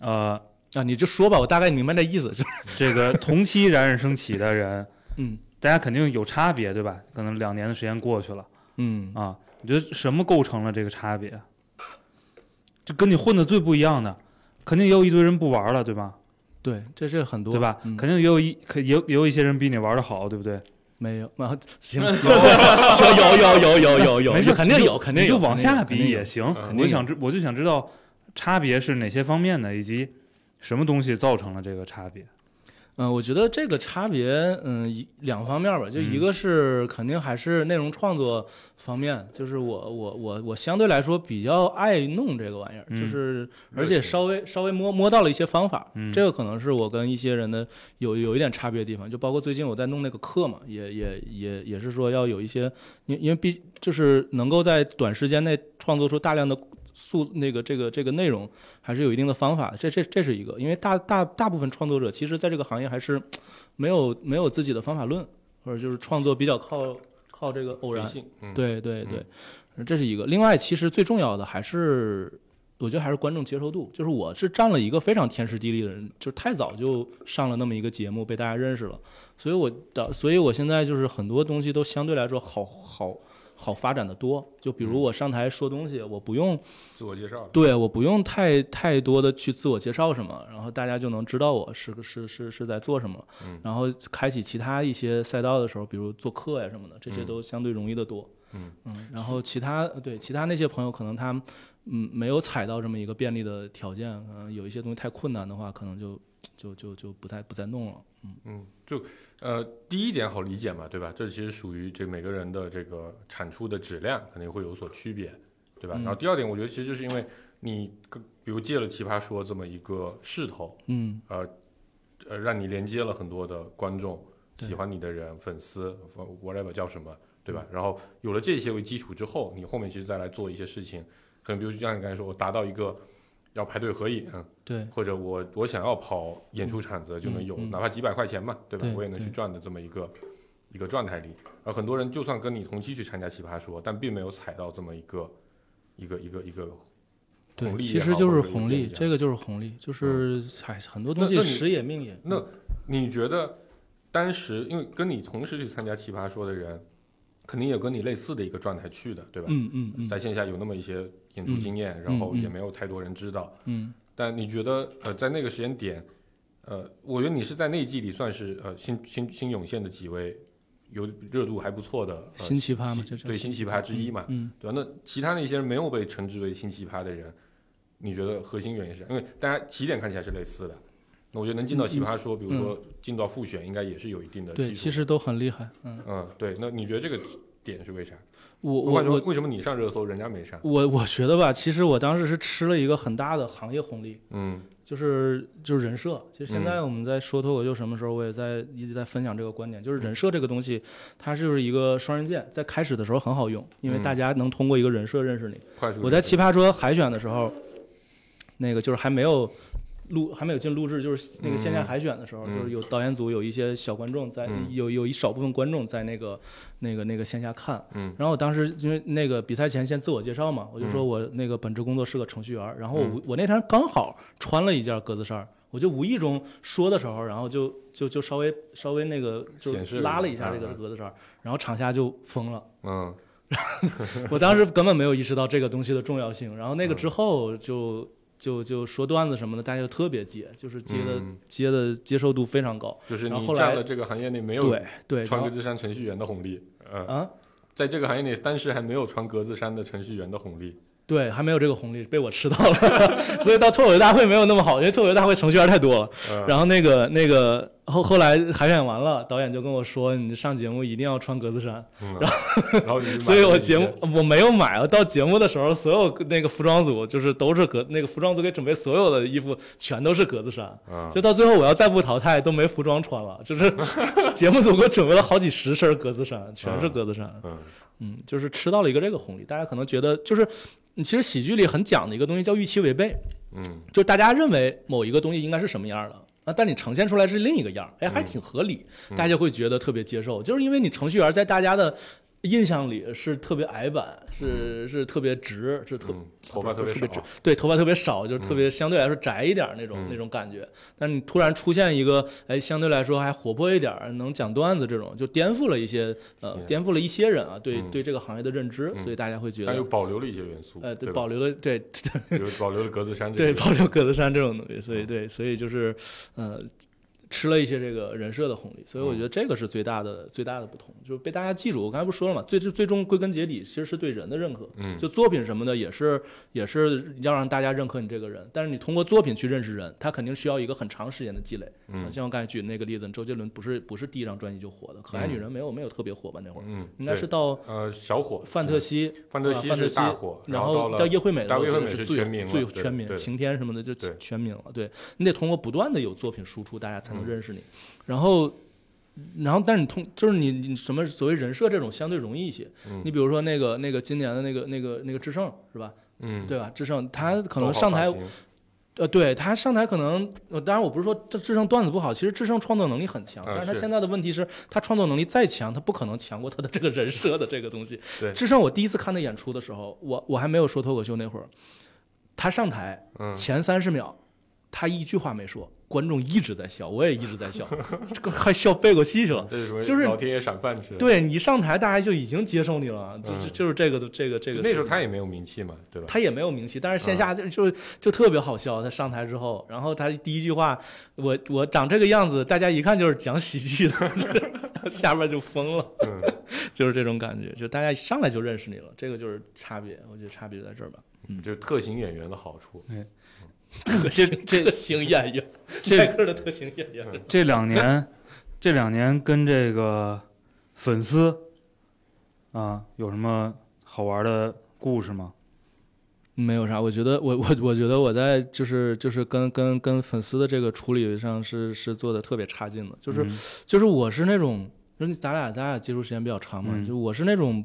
呃，啊，你就说吧，我大概明白这意思，就是这个同期冉冉升起的人，嗯大家肯定有差别，对吧？可能两年的时间过去了嗯啊，你觉得什么构成了这个差别？就跟你混的最不一样的，肯定也有一堆人不玩了，对吧？对，这是很多对吧？嗯肯定也有一，可也有也有一些人比你玩的好，对不对？没有啊，行，有有有有有有有，没事，肯定有，肯定有，就往下比也行。嗯我就想知，我就想知道差别是哪些方面的，以及什么东西造成了这个差别。嗯，我觉得这个差别，嗯，一两方面吧，就一嗯。个是肯定还是内容创作方面，就是我我我我相对来说比较爱弄这个玩意儿，就嗯是而且稍微稍微摸摸到了一些方法，嗯。这个可能是我跟一些人的有有一点差别的地方，就包括最近我在弄那个课嘛，也也也也是说要有一些，因因为毕就是能够在短时间内创作出大量的素那个这个这个内容，还是有一定的方法，这这这是一个，因为大大大部分创作者其实在这个行业还是没有没有自己的方法论，或者就是创作比较靠靠这个偶然，性，嗯，对对对，这是一个。另外，其实最重要的还是，我觉得还是观众接受度。就是我是占了一个非常天时地利的人，就是太早就上了那么一个节目，被大家认识了，所以我的，所以我现在就是很多东西都相对来说好好好发展的多。就比如我上台说东西，我不用自我介绍，对，我不用太太多的去自我介绍什么，然后大家就能知道我是个是是是在做什么。嗯然后开启其他一些赛道的时候，比如做课呀什么的，这些嗯都相对容易的多。嗯然后其他对其他那些朋友，可能他嗯没有踩到这么一个便利的条件，嗯、有一些东西太困难的话，可能就就就就不太不再弄了。嗯嗯，就呃，第一点好理解嘛，对吧？这其实属于这每个人的这个产出的质量肯定会有所区别，对吧？嗯然后第二点，我觉得其实就是因为你比如借了奇葩说这么一个势头，嗯呃呃，让你连接了很多的观众、喜欢你的人、粉丝，whatever 叫什么，对吧？然后有了这些为基础之后，你后面其实再来做一些事情，可能比如就像你刚才说，我达到一个要排队合影，对或者我我想要跑演出场子就能有，哪怕几百块钱嘛，对吧？对我也能去赚的这么一个一个状态里。而很多人就算跟你同期去参加奇葩说，但并没有踩到这么一个一个一个一个对红，利其实就是红利，这个就是红利，就是嗨，很多东西时也命也。那你觉得当时因为跟你同时去参加奇葩说的人，肯定也跟你类似的一个状态去的，对吧？嗯嗯嗯在线下有那么一些演出经验，嗯然后嗯也没有太多人知道。嗯但你觉得呃，在那个时间点，呃，我觉得你是在那一季里算是呃新新新涌现的几位有热度还不错的、呃、新奇葩对新奇葩之一嘛，嗯对吧？那其他那些人没有被称之为新奇葩的人，你觉得核心原因是？因为大家起点看起来是类似的，那我觉得能进到奇葩说，比如说进到复选，应该也是有一定的嗯对，其实都很厉害。嗯，嗯，对。那你觉得这个点是为啥？我我我为什么你上热搜，人家没上？我我觉得吧，其实我当时是吃了一个很大的行业红利，嗯就是就是人设。其实现在嗯我们在说脱口秀什么时候，我也在一直在分享这个观点，就是人设这个东西，它就是一个双刃剑，在开始的时候很好用，因为嗯大家能通过一个人设认识你。我在奇葩说海选的时候，那个就是还没有录，还没有进录制，就是那个线下嗯海选的时候，嗯就是有导演组有一些小观众在，嗯有有一少部分观众在那个那个那个线下看。嗯然后我当时因为那个比赛前先自我介绍嘛，我就说嗯我那个本职工作是个程序员，然后我嗯我那天刚好穿了一件格子衫。我就无意中说的时候，然后就就就稍微稍微那个就拉了一下这个格子衫，然后场下就疯了。嗯 我当时根本没有意识到这个东西的重要性，然后那个嗯之后就就就说段子什么的，大家就特别接，就是接的、嗯接的接受度非常高。就是你占了这个行业内没有对对，穿格子衫程序员的红利，嗯，啊，在这个行业里，当时还没有穿格子衫的程序员的红利。对，还没有这个红利被我吃到了，所以到脱口秀大会没有那么好，因为脱口秀大会程序员太多了。嗯然后那个那个后后来海选完了，导演就跟我说，你上节目一定要穿格子衫。嗯，然后所以我节目我没有买，我到节目的时候，所有那个服装组就是都是格那个服装组给准备所有的衣服全都是格子衫。嗯就到最后我要再不淘汰都没服装穿了，就是 节目组给我准备了好几十身格子衫，全是格子衫。嗯嗯，就是吃到了一个这个红利，大家可能觉得就是，嗯其实喜剧里很讲的一个东西叫预期违背，嗯就是大家认为某一个东西应该是什么样的。啊，但你呈现出来是另一个样儿，哎，还嗯挺合理，嗯大家会觉得特别接受，就是因为你程序员在大家的印象里是特别矮板，是是特别直，是特嗯，头发特别特别直少，，对，头发特别少，就是特别相对来说窄一点那种、嗯。那种感觉。但你突然出现一个，哎，相对来说还活泼一点，能讲段子这种，就颠覆了一些呃，嗯。颠覆了一些人啊对、嗯。对这个行业的认知，嗯。所以大家会觉但又得，保留了一些元素，呃，对，保留了对比如保留了格子衫这对，保留格子衫这种东西，所以嗯。对，所以就是呃。吃了一些这个人设的红利，所以我嗯觉得这个是最大的、最大的不同，就是被大家记住。我刚才不说了嘛，最最终归根结底其实是对人的认可。嗯，就作品什么的也是也是要让大家认可你这个人，但是你通过作品去认识人，他肯定需要一个很长时间的积累。嗯像我刚才举那个例子，周杰伦不是不是第一张专辑就火的，《可爱女人》没有没有特别火吧那会儿，嗯，应该是到呃小火，范特西，范特西是啊范特西大火，然后到叶惠美的时候，大叶惠美是最全民了最全民，晴天什么的就全民了。对你得通过不断的有作品输出，大家才能嗯认识你。然后，然后但是你通就是你你什么所谓人设这种相对容易一些。嗯你比如说那个那个今年的那个那个那个智胜是吧？嗯，对吧？智胜他可可能上台，呃，对他上台可能，呃，当然我不是说这智胜段子不好，其实智胜创作能力很强，但是他现在的问题是，他创作能力再强，他不可能强过他的这个人设的这个东西。对智胜我第一次看他演出的时候，我我还没有说脱口秀那会儿，他上台嗯前三十秒，他一句话没说，观众一直在笑，我也一直在笑，这个快笑背过气去了。就是老天爷赏饭吃。，对你一上台，大家就已经接受你了，就就嗯就是这个这个这个。那时候他也没有名气嘛，对吧？他也没有名气，但是线嗯下就就就特别好笑。他上台之后，然后他第一句话，我我长这个样子，大家一看就是讲喜剧的，下边就疯了，嗯，就是这种感觉，就大家一上来就认识你了，这个就是差别，我觉得差别就在这儿吧。嗯就是特型演员的好处。特型特型演员，这迈 克尔的特型演员，这两年，这两年跟这个粉丝啊有什么好玩的故事吗？没有啥，我觉得我我我觉得我在就是就是跟跟跟粉丝的这个处理上是是做的特别差劲的，就是、嗯就是我是那种，就是咱俩咱俩接触时间比较长嘛，嗯就我是那种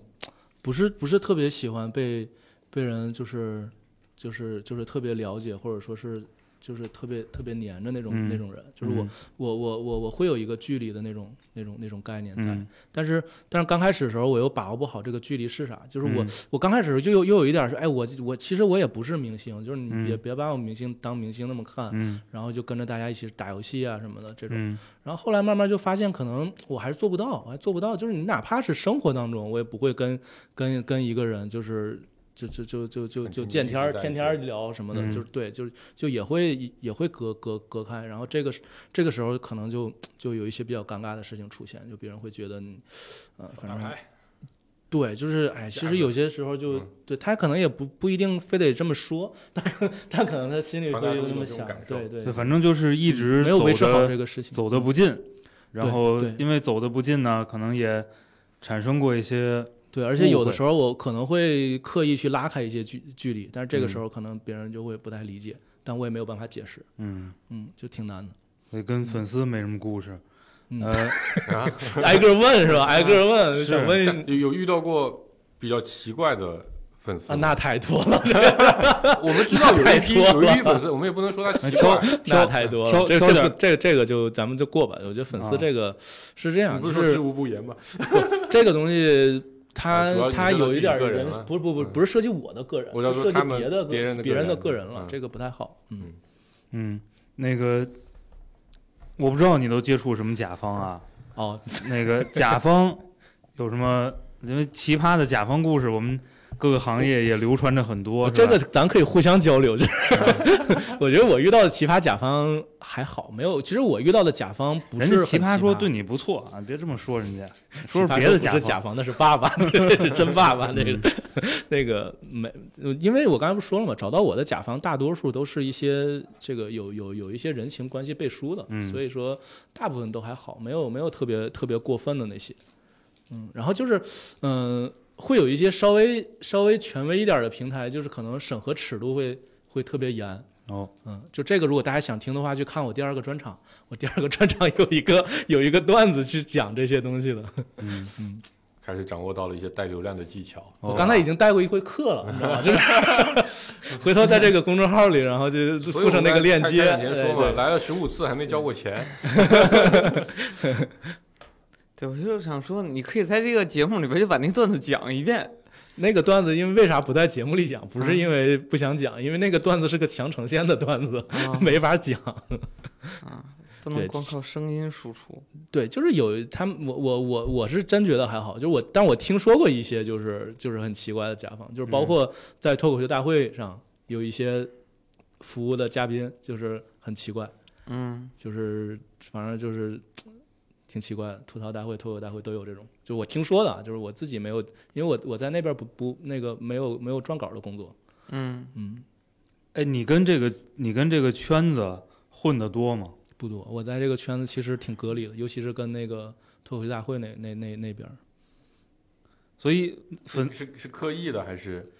不是不是特别喜欢被被人就是就是就是特别了解或者说是就是特别特别黏着那种、嗯那种人，就是我、嗯我我我我会有一个距离的那种那种那种概念在，嗯但是但是刚开始的时候我又把握不好这个距离是啥，就是我、嗯我刚开始就又又有一点儿是，哎，我我其实我也不是明星，就是你别、嗯别把我明星当明星那么看，嗯然后就跟着大家一起打游戏啊什么的这种。嗯然后后来慢慢就发现，可能我还是做不到，我还做不到。就是你哪怕是生活当中，我也不会跟跟跟一个人就是。就就就就就就见天儿地在一起天天儿聊什么的，嗯。就是对，就是就也会也会隔隔隔开，然后这个时这个时候可能就就有一些比较尴尬的事情出现，就别人会觉得你，呃，反正，对，就是哎，其实有些时候就、嗯。对他可能也不不一定非得这么说，他可他可能他心里会传达出一这么想对对对，反正就是一直走没有维持好这个事情，走的不近，然后因为走的不近呢，可能也产生过一些对，而且有的时候我可能会刻意去拉开一些距距离，但是这个嗯时候可能别人就会不太理解，但我也没有办法解释，嗯，嗯，就挺难的，所以跟粉丝没什么故事。嗯，呃，挨个问是吧？挨个问，想问有有遇到过比较奇怪的粉丝？那太多了，我们知道 有一批有一批粉丝，我们也不能说他奇挑怪。那挑太多了，这挑挑这不这个这个就咱们就过吧。我觉得粉丝啊这个是这样，不就是说知无不言吗？这个东西。它啊主要它你说到自己有一点人不是不不嗯不是涉及我的个人，我涉及别的别人的别人的个人了，嗯这个不太好。嗯，嗯，那个我不知道你都接触什么甲方啊？哦，那个甲方有什么？因为奇葩的甲方故事，我们各个行业也流传着很多。这个咱可以互相交流。就是 我觉得我遇到的奇葩甲方还好，没有。其实我遇到的甲方不是奇葩说对你不错啊，别这么说人家，说说葩别的甲方。甲方，那是爸爸，这是真爸爸。那个那个没，因为我刚才不说了嘛，找到我的甲方大多数都是一些这个有有有一些人情关系背书的，嗯所以说大部分都还好，没有没有特别特别过分的那些。嗯，然后就是嗯、会有一些稍微稍微权威一点的平台，就是可能审核尺度会会特别严。哦，嗯，就这个，如果大家想听的话，去看我第二个专场。我第二个专场有一个 有一个段子去讲这些东西的。嗯嗯，开始掌握到了一些带流量的技巧。哦我刚才已经带过一回课了，你知道吗？就是 回头在这个公众号里，然后就附上那个链接。来了十五次还没交过钱，对，我就是想说，你可以在这个节目里边就把那段子讲一遍。那个段子，因为为啥不在节目里讲？不是嗯因为不想讲，因为那个段子是个强呈现的段子，啊没法讲。啊，不能光靠声音输出。对，就是有他们，我我我我是真觉得还好，就是我，但我听说过一些就是就是很奇怪的甲方，就是包括在脱口秀大会上有一些服务的嘉宾，就是很奇怪，嗯，就是反正就是挺奇怪的，吐槽大会、脱口大会都有这种，就是我听说的啊，就是我自己没有，因为我我在那边不不那个没有没有撰稿的工作，嗯，嗯，哎，你跟这个你跟这个圈子混的多吗？不多，我在这个圈子其实挺隔离的，尤其是跟那个脱口秀大会那那那那边，所以粉是是是刻意的还是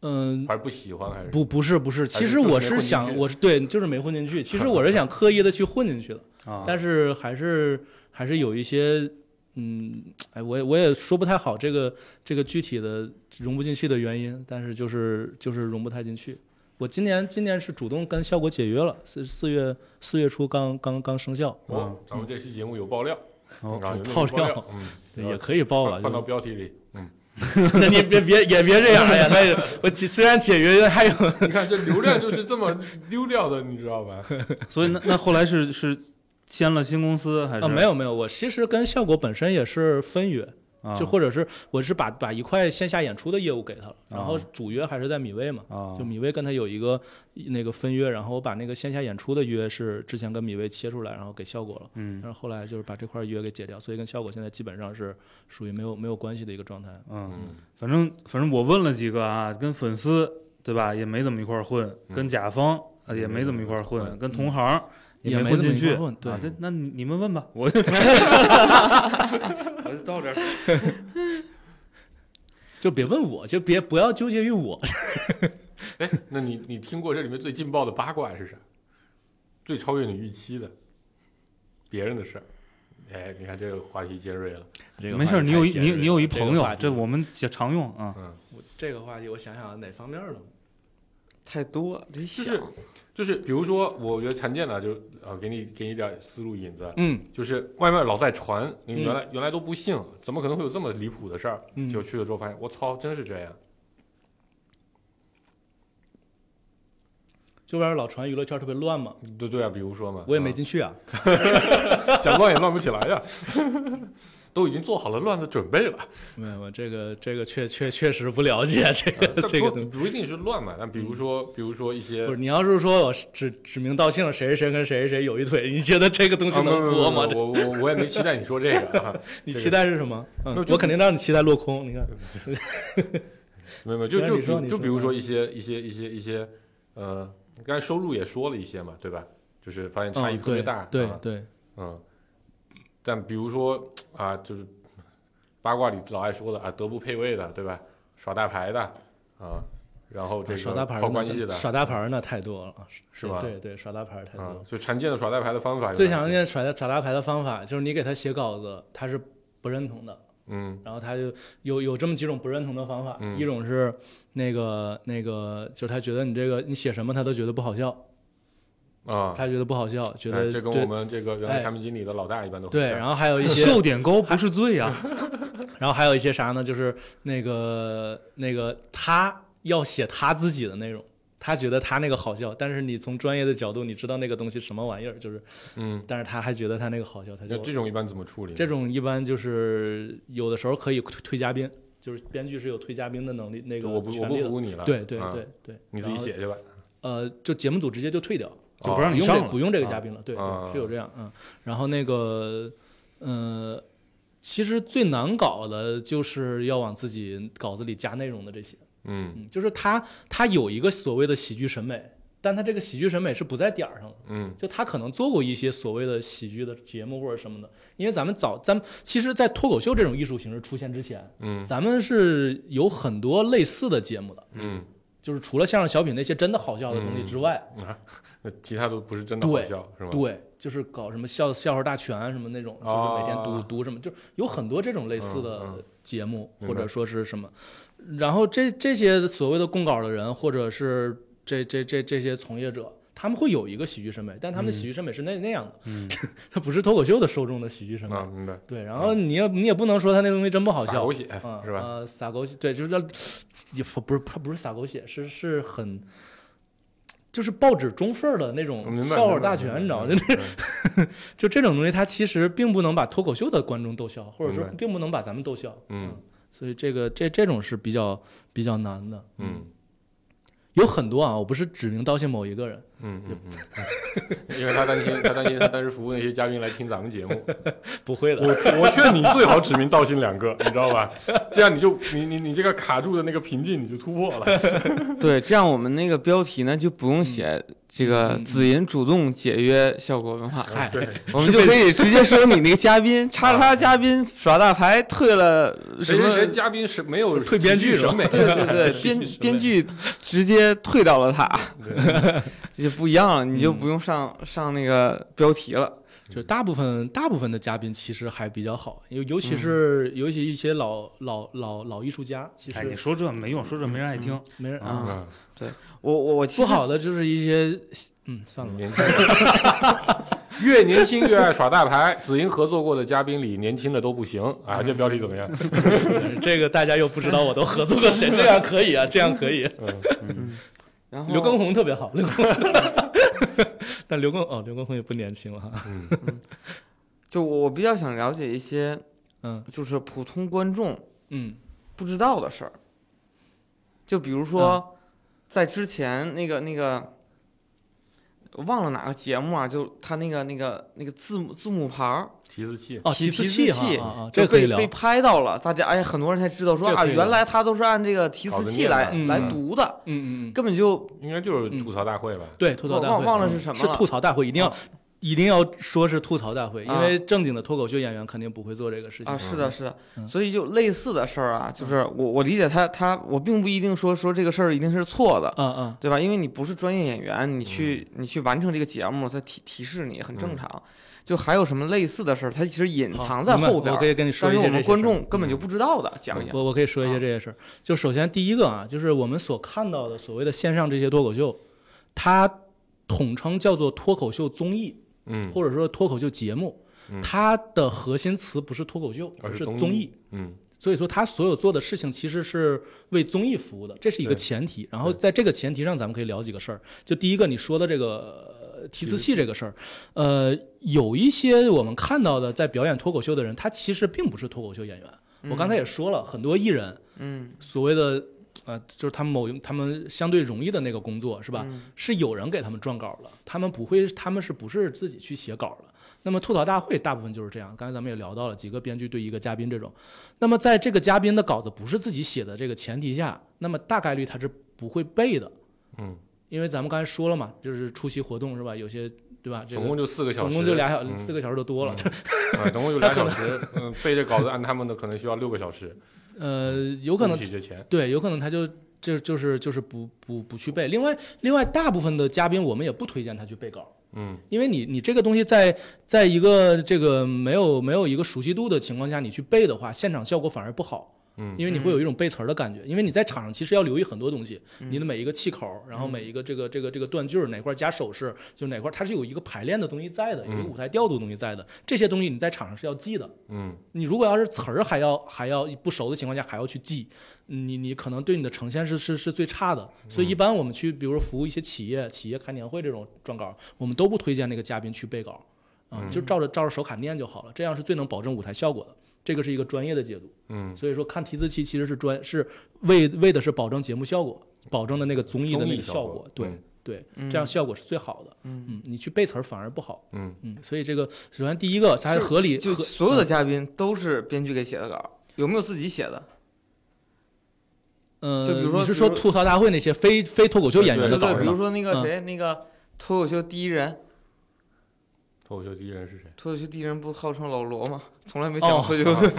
嗯。还是不喜欢还是？不不是不是，其实我是想我是对就是没混进去，其实我是想刻意的去混进去的，啊，但是还是还是有一些嗯，哎，我也我也说不太好这个这个具体的融不进去的原因，但是就是就是融不太进去。我今年今年是主动跟效果解约了，四四月四月初刚刚刚生效，哦，咱们这期节目有爆料，哦啊有那爆料嗯，对也可以报吧，放放到标题里，嗯，那你别别也别这样，哎呀，那个我解虽然解约还有你看这流量就是这么溜掉的，你知道吧？所以那那后来是是签了新公司还是？啊，没有没有，我其实跟效果本身也是分约，啊。就或者是我是把把一块线下演出的业务给他了，然后啊主约还是在米未嘛，啊。就米未跟他有一个那个分约，然后我把那个线下演出的约是之前跟米未切出来，然后给效果了，嗯。但是后来就是把这块约给解掉，所以跟效果现在基本上是属于没有没有关系的一个状态。嗯，嗯。反正反正我问了几个啊，跟粉丝对吧？也没怎么一块混，嗯。跟甲方啊也没怎么一块混，嗯。跟同行没也没怎么混进去对啊。这那你你们问吧，我就我就到这儿。就别问我，就别不要纠结于我。哎，那你你听过这里面最劲爆的八卦是啥？最超越你预期的，别人的事儿。哎，你看这个话题尖锐了。这个没事儿，你有一你你有一朋友这我们也常用啊。嗯，这个话题我想想哪方面的？太多得想。就是就是，比如说，我觉得常见的就呃，给你给你点思路引子，嗯就是外面老在传，原来、原来都不信，怎么可能会有这么离谱的事儿？嗯，就去了之后发现，我操，真是这样。就外边老传娱乐圈特别乱嘛，对对啊，比如说嘛，我也没啊进去啊。想乱也乱不起来呀，都已经做好了乱的准备了。没有，这个这个确确确实不了解这个这个东西。不一定是乱嘛，但比如说，比如说一些不是你要是说我指指名道姓谁谁谁跟谁谁谁有一腿，你觉得这个东西啊，能播吗？我我我也没期待你说这个啊，你期待是什么？我肯定让你期待落空。你看，没有没有，就就就比如说嗯一些一些一些一些呃，刚才收入也说了一些嘛，对吧？就是发现差异特别大，啊对对，嗯，但比如说啊，就是八卦里老爱说的啊，德不配位的，对吧？耍大牌的啊，然后这个耍大牌靠关系的，耍大牌儿那太多了，是吧？对对，耍大牌太多。就常见的耍大牌的方法最，常见耍大耍大牌的方法就是你给他写稿子，他是不认同的，嗯。然后他就有有这么几种不认同的方法，嗯。一种是那个那个，就是他觉得你这个你写什么他都觉得不好笑，啊，他觉得不好笑，觉得这跟我们这个原来哎。产品经理的老大一般都对，然后还有一些 笑点高不是罪啊。然后还有一些啥呢？就是那个那个他要写他自己的内容，他觉得他那个好笑，但是你从专业的角度，你知道那个东西什么玩意儿，就是，嗯，但是他还觉得他那个好笑，他就这种一般怎么处理？这种一般就是有的时候可以推推嘉宾，就是编剧是有推嘉宾的能力，那个我不我。不服你了，对对啊。对对，你自己写去吧，呃，就节目组直接就退掉，就不让你上了用这不用这个啊嘉宾了，对是有这样，嗯，然后那个，嗯，其实最难搞的就是要往自己稿子里加内容的这些，嗯。嗯，就是他他有一个所谓的喜剧审美，但他这个喜剧审美是不在点儿上的，嗯。就他可能做过一些所谓的喜剧的节目或者什么的，因为咱们早咱们其实，在脱口秀这种艺术形式出现之前，嗯。咱们是有很多类似的节目的，嗯，就是除了相声小品那些真的好笑的东西之外，那其他都不是真的好对笑，是吗？对，就是搞什么笑笑话大全什么那种，就是每天读、哦读什么，就有很多这种类似嗯的嗯节目，或者说是什么。然后这这些所谓的供稿的人，或者是这这这这些从业者，他们会有一个喜剧审美，但他们的嗯喜剧审美是那、那样的，嗯，他不是脱口秀的受众的喜剧审美。啊，明白，对，然后你也你也不能说他那东西真不好笑撒狗，血嗯，是吧？呃，撒狗血，对，就是叫也不不是他不是撒狗血，是是很。就是报纸中份儿的那种笑话大全，你知道吗？明就是 就这种东西，它其实并不能把脱口秀的观众逗笑，或者说并不能把咱们逗笑。嗯所以这个这这种是比较比较难的。嗯有很多啊，我不是指名道姓某一个人，嗯嗯嗯，因为他担心，他担心他当时服务那些嘉宾来听咱们节目。不会的。我我劝你最好指名道姓两个，你知道吧？这样你就你你你这个卡住的那个瓶颈你就突破了。对，这样我们那个标题呢就不用写这个嗯。紫银主动解约效果文化，嗨，对，我们就可以直接说你那个嘉宾叉叉嘉宾耍大牌退了什谁么谁谁嘉宾是没有 退编剧是吧审美，对对对，编编剧直接退到了他，就不一样了，你就嗯。不用上上那个标题了。就大部分大部分的嘉宾其实还比较好，尤尤其是、尤其一些老老老老艺术家，其哎，你说这没用，说这没人爱听。没人啊嗯，我我我不好的就是一些嗯算了，年轻人越年轻越爱耍大牌。紫英合作过的嘉宾里，年轻的都不行啊！这标题怎么样？这个大家又不知道我都合作过谁，这样可以啊，这样可以。然后刘畊宏特别好，刘畊宏，但刘畊哦，刘畊宏也不年轻了哈。就我我比较想了解一些，嗯就是普通观众嗯不知道的事儿。就比如说，在之前那个那个，我忘了哪个节目啊，就他那个那个那个字母字母牌儿，提词器，哦，提提词器啊啊，这可以聊。就被被。拍到了，大家哎，很多人才知道说啊，原来他都是按这个提稿词器来来嗯读的，嗯嗯嗯，根本就应该就是吐槽大会吧？对，吐槽大会忘忘了嗯。是什么了。是吐槽大会，一定要啊一定要说是吐槽大会，因啊为正经的脱口秀演员肯定不会做这个事情。啊，是的，是的，嗯所以就类似的事儿啊，就是我我理解他他我并不一定说说这个事儿一定是错的，嗯嗯。对吧？因为你不是专业演员，你去你去完成这个节目，他提提示你很正嗯。常。就还有什么类似的事儿，他其实隐藏在后边儿，我可以跟你说但是我们观众根本就不知道的，讲一讲。我我可以说一些啊。这些事儿。就首先第一个啊，就是我们所看到的所谓的线上这些脱口秀，它统称叫做脱口秀综艺，嗯或者说脱口秀节目嗯。它的核心词不是脱口秀，而而是综艺。嗯所以说，他所有做的事情其实是为综艺服务的，这是一个前提。然后在这个前提上，咱们可以聊几个事儿。就第一个，你说的这个呃提词器这个事儿，呃，有一些我们看到的在表演脱口秀的人，他其实并不是脱口秀演员。我刚才也说了，很多艺人嗯，所谓的呃，就是他们某他们相对容易的那个工作是吧？嗯是有人给他们撰稿了，他们不会，他们是不是自己去写稿了？那么吐槽大会大部分就是这样，刚才咱们也聊到了几个编剧对一个嘉宾这种。那么在这个嘉宾的稿子不是自己写的这个前提下，那么大概率他是不会背的，嗯，因为咱们刚才说了嘛，就是出席活动是吧？有些对吧？这个总共就四个小时，总共就俩小嗯四个小时都多了。啊，总共就 俩小时，嗯，背这稿子按他们的可能需要六个小时，呃，有可能对，有可能他就就就是就是不不不去背。另外另外，大部分的嘉宾我们也不推荐他去背稿。嗯因为你你这个东西在在一个这个没有没有一个熟悉度的情况下，你去背的话，现场效果反而不好。嗯。因为你会有一种背词儿的感觉，因为你在场上其实要留意很多东西，嗯。你的每一个气口，然后每一个这个这个这个断句儿哪块儿加手势，就哪块儿它是有一个排练的东西在的，有一个嗯。舞台调度的东西在的，这些东西你在场上是要记的。嗯。你如果要是词儿还要还要不熟的情况下还要去记，你你可能对你的呈现是是是最差的。所以一般我们去，比如说服务一些企业、企业开年会这种撰稿，我们都不推荐那个嘉宾去背稿，啊、嗯。就照着照着手卡念就好了，这样是最能保证舞台效果的。这个是一个专业的解读，嗯，所以说看提词器其实是专是为为的是保证节目效果，保证的那个综艺的那个效果，对、嗯对，嗯这样效果是最好的。嗯嗯，你去背词儿反而不好。嗯嗯，所以这个首先第一个它是合理，就所有的嘉宾都是编剧给写的稿，有没有自己写的？嗯，就比如说你是说吐槽大会那些非非脱口秀演员对对，比如？说那个嗯谁，那个脱口秀第一人，脱口秀第一人是谁？脱口秀第一人不号称老罗吗？从来没讲过脱口秀，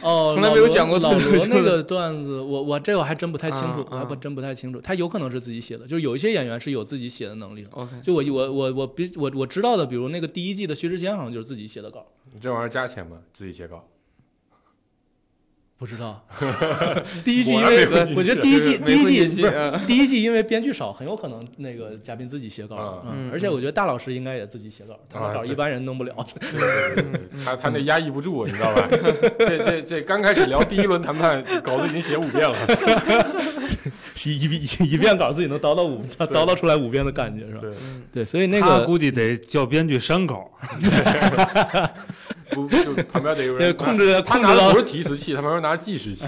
哦，从来没有讲过老脱口秀罗那个段子，我我这个我还真不太清楚还不啊真不太清楚。他有可能是自己写的，就是有一些演员是有自己写的能力的。OK，就我我我我比我我知道的，比如那个第一季的薛之谦，好像就是自己写的稿，你这玩意儿加钱吗？自己写稿？不知道。第一季因为我觉得第一季第一季第一季因为编剧少，很有可能那个嘉宾自己写稿而且我觉得大老师应该也自己写稿，他稿一般人弄不了。他他那压抑不住，你知道吧？这这这刚开始聊第一轮谈判，稿子已经写五遍了。一一一一遍稿自己能叨叨五叨叨出来五遍的感觉是吧？对，所以那个估计得叫编剧删稿，不就旁边得有人 控制他控制到拿的不是提词器，他旁边拿计时器。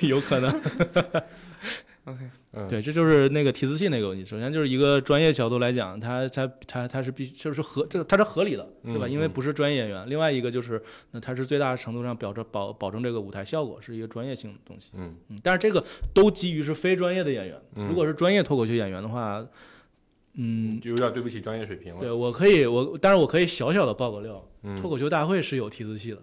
有可能。OK，嗯，对，这就是那个提词器那个问题。首先就是一个专业角度来讲，它它它它是必须就是合这个它是合理的，对吧？因为不是专业演员。另外一个就是，那它是最大程度上保证保保证这个舞台效果是一个专业性的东西。嗯嗯，但是这个都基于是非专业的演员。嗯如果是专业脱口秀演员的话，嗯，就有点对不起专业水平了对。我可以我，但是我可以小小的爆个料，嗯脱口秀大会是有提词器的，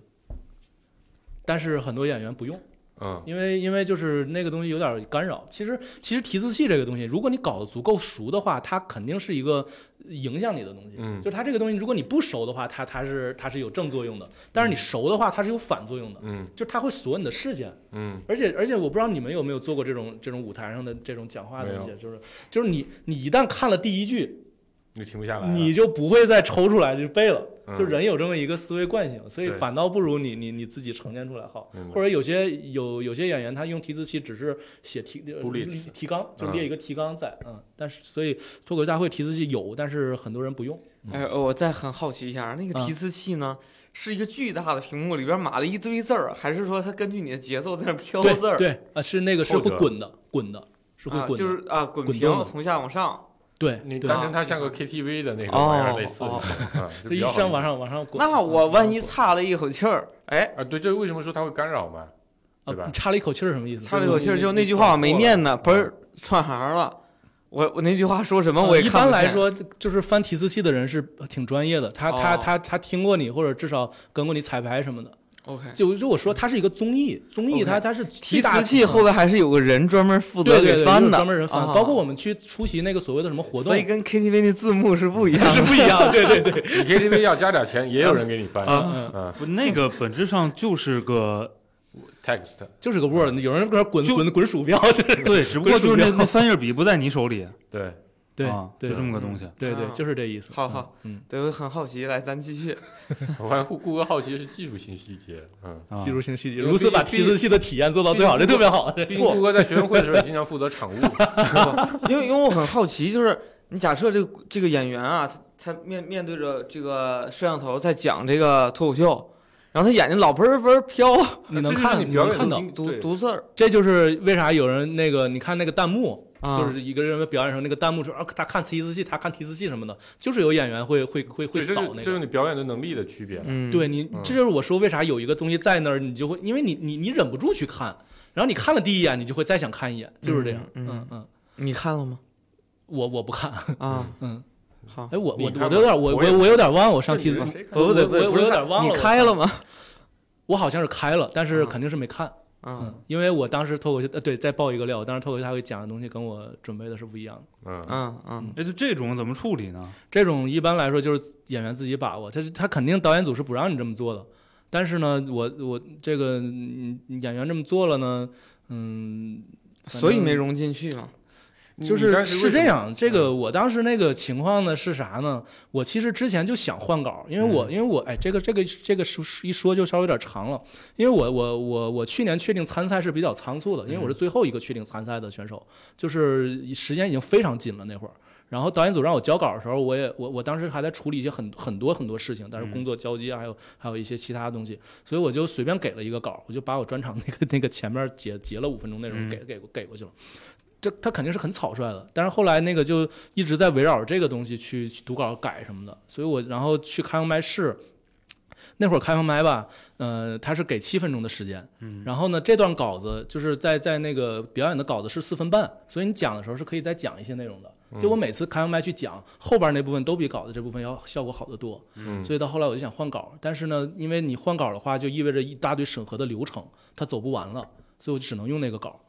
但是很多演员不用。嗯因为因为就是那个东西有点干扰。其实其实提词器这个东西，如果你搞得足够熟的话，它肯定是一个影响你的东西。嗯就是它这个东西，如果你不熟的话，它它是它是有正作用的；但是你熟的话，它是有反作用的。嗯就是它会锁你的视线，嗯而且而且我不知道你们有没有做过这种这种舞台上的这种讲话的没有东西，就是就是你你一旦看了第一句，你停不下来，你就不会再抽出来就背了。嗯。就人有这么一个思维惯性，所以反倒不如你你你自己呈现出来好。或者有些有有些演员他用提词器只是写提呃提纲，就嗯列一个提纲在，嗯，但是所以脱口秀大会提词器有，但是很多人不用。哎，我再很好奇一下，那个嗯提词器呢，是一个巨大的屏幕里边码了一堆字儿，还是说它根据你的节奏在那飘字儿？对啊，是那个是会滚的，滚的，是会啊，滚的，就是啊，滚屏从下往上。对对你当成它像个 KTV 的那个哦玩意儿类似，就一声往上往上滚。那我嗯万一岔了一口气儿，哎，啊，对，这为什么说它会干扰嘛？对吧啊，你插了一口气儿什么意思？岔了一口气儿，就那句话我没念呢，不是串行了。我我那句话说什么我也看不见。般来说，就是翻提词器的人是挺专业的，他他哦他他听过你，或者至少跟过你彩排什么的。，OK，就如果说，它是一个综艺，综艺它它是提词器后边还是有个人专门负责给翻的，专门人翻，啊。包括我们去出席那个所谓的什么活动所以，跟 KTV 那字幕是不一样。是不一样。对对对，你 KTV 要加点钱，也有人给你翻嗯嗯，啊不，那个本质上就是个，text。就是个 Word，有人搁那滚滚滚鼠标，就是对，只不过就是那那翻页笔不在你手里。对，对啊，就这么个东西。对对，啊就是这意思。好好，嗯，对，我很好奇，来，咱继续。我看顾顾哥好奇的是技术性细节，嗯，啊技术性细节，如此把毕提词器的体验做到最好，这特别好。毕竟 顾哥在学生会的时候经常负责场务，因为因为我很好奇，就是你假设这个这个演员啊，他面面对着这个摄像头在讲这个脱口秀，然后他眼睛老嘣儿嘣儿飘，你能看，你能看到，读读字儿这就是为啥有人那个，你看那个弹幕，啊，就是一个人表演的时候，那个弹幕说啊，他看提词器，他看提词器什么的，就是有演员会会会会扫那个。是这是你表演的能力的区别。嗯，对你嗯，这就是我说为啥有一个东西在那儿，你就会，因为你你你忍不住去看，然后你看了第一眼，你就会再想看一眼，就是这样。嗯嗯你看了吗？我我不看，啊，嗯，好，哎，我我我都有点我我我我有点忘了，我上这你提词，不谁看对不对，我我有点忘了你开了吗？我好像是开了，但是啊肯定是没看。嗯嗯，因为我当时脱口秀，呃，对，再爆一个料，我当时脱口秀大会讲的东西跟我准备的是不一样的。嗯嗯嗯那，就这种怎么处理呢？这种一般来说就是演员自己把握，他他肯定导演组是不让你这么做的。但是呢，我我这个嗯演员这么做了呢，嗯，所以没融进去嘛。就是是这样，这个嗯。我当时那个情况呢是啥呢？我其实之前就想换稿，因为我、嗯。因为我哎，这个这个这个说一说就稍微有点长了，因为我我我我去年确定参赛是比较仓促的，因为我嗯。是最后一个确定参赛的选手，就是时间已经非常紧了那会儿。然后导演组让我交稿的时候，我也我我当时还在处理一些很很多很多事情，但是嗯。工作交接还有还有一些其他的东西，所以我就随便给了一个稿，我就把我专场那个那个前面截截了五分钟内容嗯。给给给过去了。这他肯定是很草率的，但是后来那个就一直在围绕着这个东西去去读稿改什么的，所以我然后去开放麦试，那会儿开放麦吧，呃，他是给七分钟的时间，嗯然后呢，这段稿子就是在在那个表演的稿子是四分半，所以你讲的时候是可以再讲一些内容的。就我每次开放麦去讲，后边那部分都比稿子这部分要效果好得多。嗯所以到后来我就想换稿，但是呢，因为你换稿的话，就意味着一大堆审核的流程，它走不完了，所以我就只能用那个稿。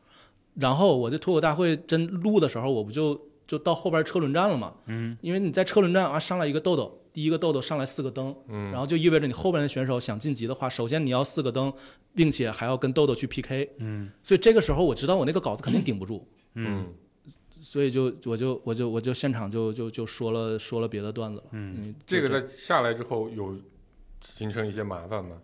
然后我这脱口大会真录的时候，我不就就到后边车轮战了嘛？嗯，因为你在车轮战啊，上来一个豆豆，第一个豆豆上来四个灯，嗯，然后就意味着你后边的选手想晋级的话，首先你要四个灯，并且还要跟豆豆去 PK。嗯所以这个时候我知道我那个稿子肯定顶不住，嗯所以就我就我就我就现场就就就说了说了别的段子了。嗯嗯，这个在下来之后有形成一些麻烦吗？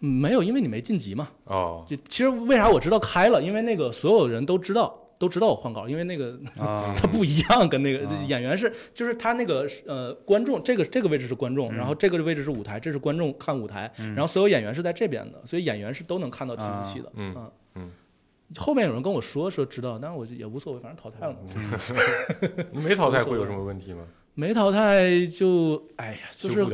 嗯没有，因为你没晋级嘛。哦，就其实为啥我知道开了，因为那个所有人都知道。都知道我换稿，因为那个啊，它不一样，跟那个啊演员是，就是他那个呃观众，这个这个位置是观众，嗯然后这个位置是舞台，这是观众看舞台，嗯然后所有演员是在这边的，所以演员是都能看到提词器的。嗯后面有人跟我说说知道，但是我就也无所谓，反正淘汰了嘛。你 没淘汰会有什么问题吗？没淘汰就哎呀，就是。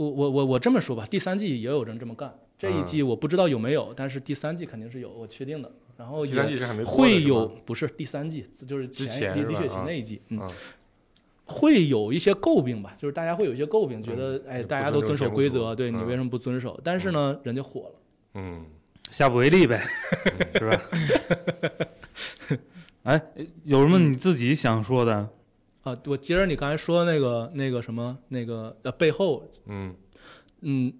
我我我我这么说吧，第三季也有人这么干，这一嗯季我不知道有没有，但是第三季肯定是有，我确定的。然后第三也季是还没播的会有不是第三季，就是前李李雪琴啊那一季，嗯啊，会有一些诟病吧，就是大家会有一些诟病，觉得哎大家都遵守规则，对你嗯为什么不遵守？但是呢，人家火了。嗯，下不为例呗，是吧？哎，有什么你自己想说的？啊，我接着你刚才说的那个那个什么那个呃背后，嗯嗯，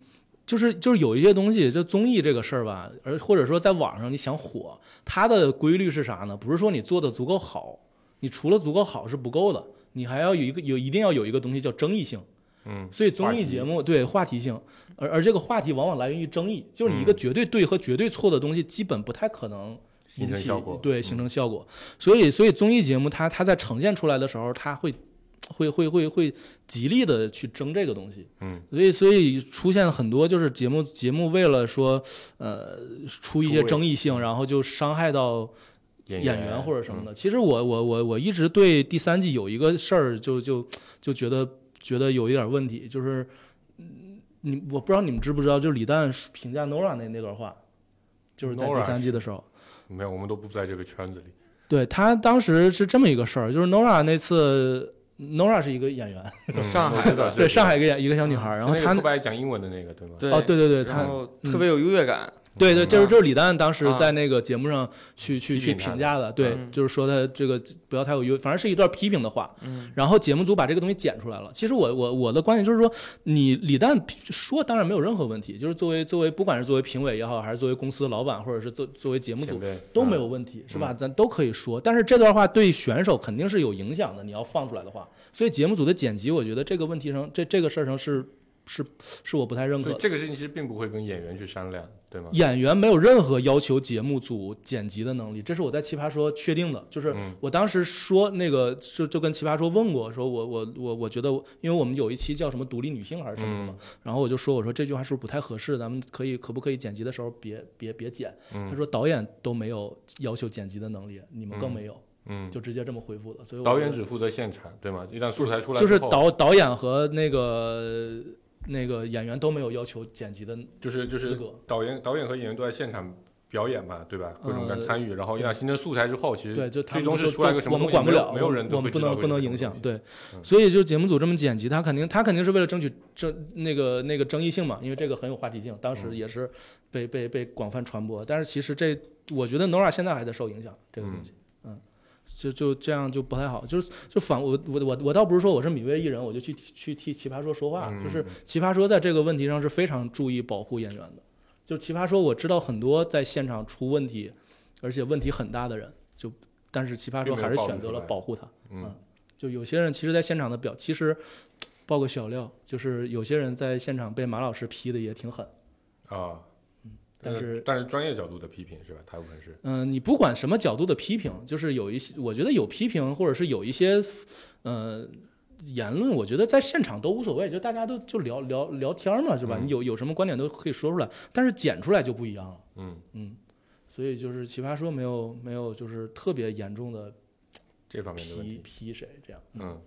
就是就是有一些东西，就综艺这个事儿吧，而或者说在网上你想火，它的规律是啥呢？不是说你做的足够好，你除了足够好是不够的，你还要有一个有一定要有一个东西叫争议性。嗯，所以综艺节目对话题性，而而这个话题往往来源于争议，就是你一个嗯绝对对和绝对错的东西，基本不太可能形引起对形成效果。所以所以综艺节目它它在呈现出来的时候，它会会会会会极力的去争这个东西。嗯，所以所以出现很多就是节目节目为了说呃出一些争议性，然后就伤害到演演员或者什么嗯的。其实我我我我一直对第三季有一个事儿就就就觉得觉得有一点问题，就是嗯你我不知道你们知不知道，就是李诞评价 Nora 那那段话，就是在第三季的时候。没有，我们都不在这个圈子里。对他当时是这么一个事儿，就是 Nora 那次，Nora 是一个演员，嗯上海的对上海一个演一个小女孩，然后她是那个特别爱讲英文的那个，对吗？对哦对对对，她然后特别有优越感，对对，嗯就是就是李诞当时啊在那个节目上去去去评价的，对，嗯就是说他这个不要太有优，反正是一段批评的话。嗯，然后节目组把这个东西剪出来了。其实我我我的观点就是说，你李诞说当然没有任何问题，就是作为作为不管是作为评委也好，还是作为公司的老板，或者是作作为节目组都没嗯有问题，是吧？咱都可以说。但是这段话对选手肯定是有影响的，你要放出来的话，所以节目组的剪辑，我觉得这个问题上，这这个事儿上是是是我不太认可的。所以这个事情其实并不会跟演员去商量，对吗？演员没有任何要求节目组剪辑的能力，这是我在奇葩说确定的。就是嗯我当时说那个，就就跟奇葩说问过，说我我我我觉得，因为我们有一期叫什么独立女性还是什么的嘛，嗯然后我就说我说这句话是不是不太合适？咱们可以可不可以剪辑的时候别别别剪？他嗯说导演都没有要求剪辑的能力，你们更没有，嗯，就直接这么回复的。所以导演只负责现场，对吗？一旦素材出来就是导导演和那个那个演员都没有要求剪辑的就是就是。导演导演和演员都在现场表演嘛，对吧？各种各样呃参与，然后一旦形成素材之后，其实对，就他最终是出来个什么我们管不了，没有人我们不能不能影响对，嗯所以就节目组这么剪辑，他肯定他肯定是为了争取争那个那个争议性嘛，因为这个很有话题性，当时嗯也是被被被广泛传播。但是其实这我觉得 Nora 现在还在受影响，这个东西，嗯。就就这样就不太好，就是就反我我我我倒不是说我是米未艺人我就去去替奇葩说说话，嗯就是奇葩说在这个问题上是非常注意保护演员的。就奇葩说我知道很多在现场出问题，而且问题很大的人，就但是奇葩说还是选择了保护他。嗯就有些人其实，在现场的表，其实爆个小料，就是有些人在现场被马老师批的也挺狠。啊，但是但是专业角度的批评是吧？大部分是嗯、你不管什么角度的批评，就是有一些，我觉得有批评，或者是有一些，呃，言论，我觉得在现场都无所谓，就大家都就聊聊聊天嘛，是吧？嗯你有有什么观点都可以说出来，但是剪出来就不一样了。嗯，嗯，所以就是奇葩说没有没有就是特别严重的这方面的问批题。批谁这样。嗯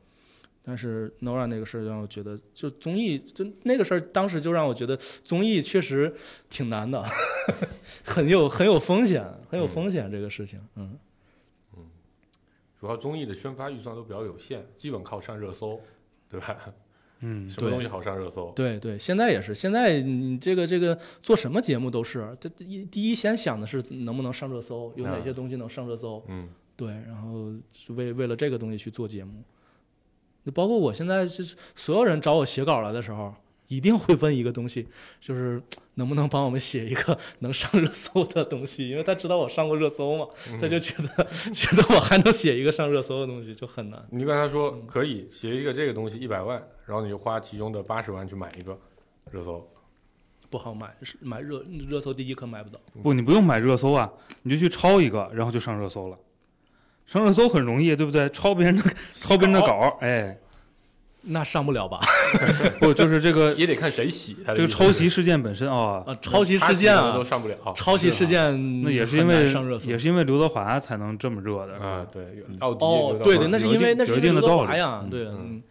但是 Nora 那个事儿让我觉得，就综艺，就那个事儿，当时就让我觉得综艺确实挺难的，很有很有风险，很有风险这个事情。嗯嗯，主要综艺的宣发预算都比较有限，基本靠上热搜，对吧？嗯，什么东西好上热搜？对对，现在也是，现在你这个这个做什么节目都是，这这一第一先想的是能不能上热搜，有哪啊些东西能上热搜，嗯对，然后是为为了这个东西去做节目。就包括我现在就是所有人找我写稿来的时候，一定会问一个东西，就是 能不能帮我们写一个 能上热搜的东西，因为他知道我上过热搜嘛，嗯他就觉得 觉得我还能写一个上热搜的东西就很难。你就跟他说嗯可以写一个这个东西一百万，然后你就花其中的八十万去买一个热搜。不好买，是买热热搜第一可买不到。不，你不用买热搜啊，你就去抄一个，然后就上热搜了。上热搜很容易，对不对？抄别人的 抄别人的稿儿，哎，那上不了吧？不就是这个 也得看谁洗这个抄袭事件本身啊，啊，抄袭事件啊。都，上不了。抄袭事件那也是因为上热搜。也是因为刘德华才能这么热的啊，对嗯，奥迪哦，对对，那是因为那是因为刘德华呀，嗯。对，嗯。嗯，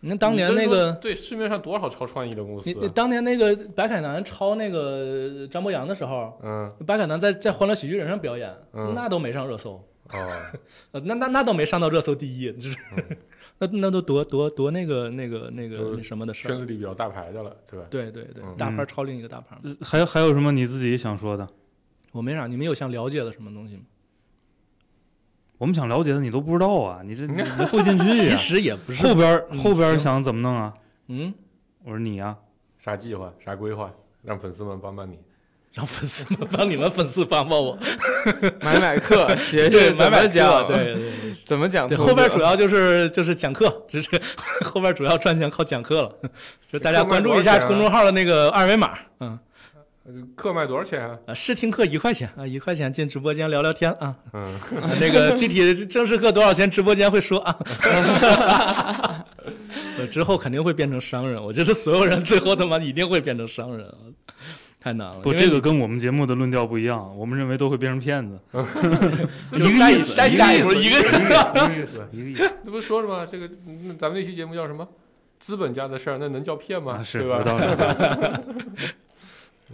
你看当年那个，对市面上多少超创意的公司你，你当年那个白凯南抄那个张博洋的时候，嗯。白凯南在在《欢乐喜剧人》上表演，嗯。那都没上热搜，哦，呃，那那那倒没上到热搜第一，就是 那那都多多多那个那个那个那什么的事儿。圈子里比较大牌的了，对吧？对对对嗯，大牌超另一个大牌。呃还有还有什么你自己想说的？我没啥，你们有想了解的什么东西吗？我们想了解的你都不知道啊，你这你没混进去其。实也不是后边后边想怎么弄啊？嗯，我说你呀，啥计划，啥规划，让粉丝们帮帮你。让粉丝们帮你们粉丝帮帮我，买买课，学，学怎买买讲，对对对。怎么讲。后边主要就是就是讲课，只是后边主要赚钱靠讲课了，就大家关注一下公众号的那个二维码，嗯，课卖多少钱啊？啊，试听课一块钱啊，一块钱进直播间聊聊天啊，嗯，啊那个具体正式课多少钱，直播间会说啊。呃之后肯定会变成商人，我觉得所有人最后他妈一定会变成商人，太难了。不，这个跟我们节目的论调不一样，我们认为都会变成骗子。一再下一步一个人。一个意思，一个意思。那不是说了吗？这个那咱们那期节目叫什么？资本家的事儿，那能叫骗吗？啊，是吧？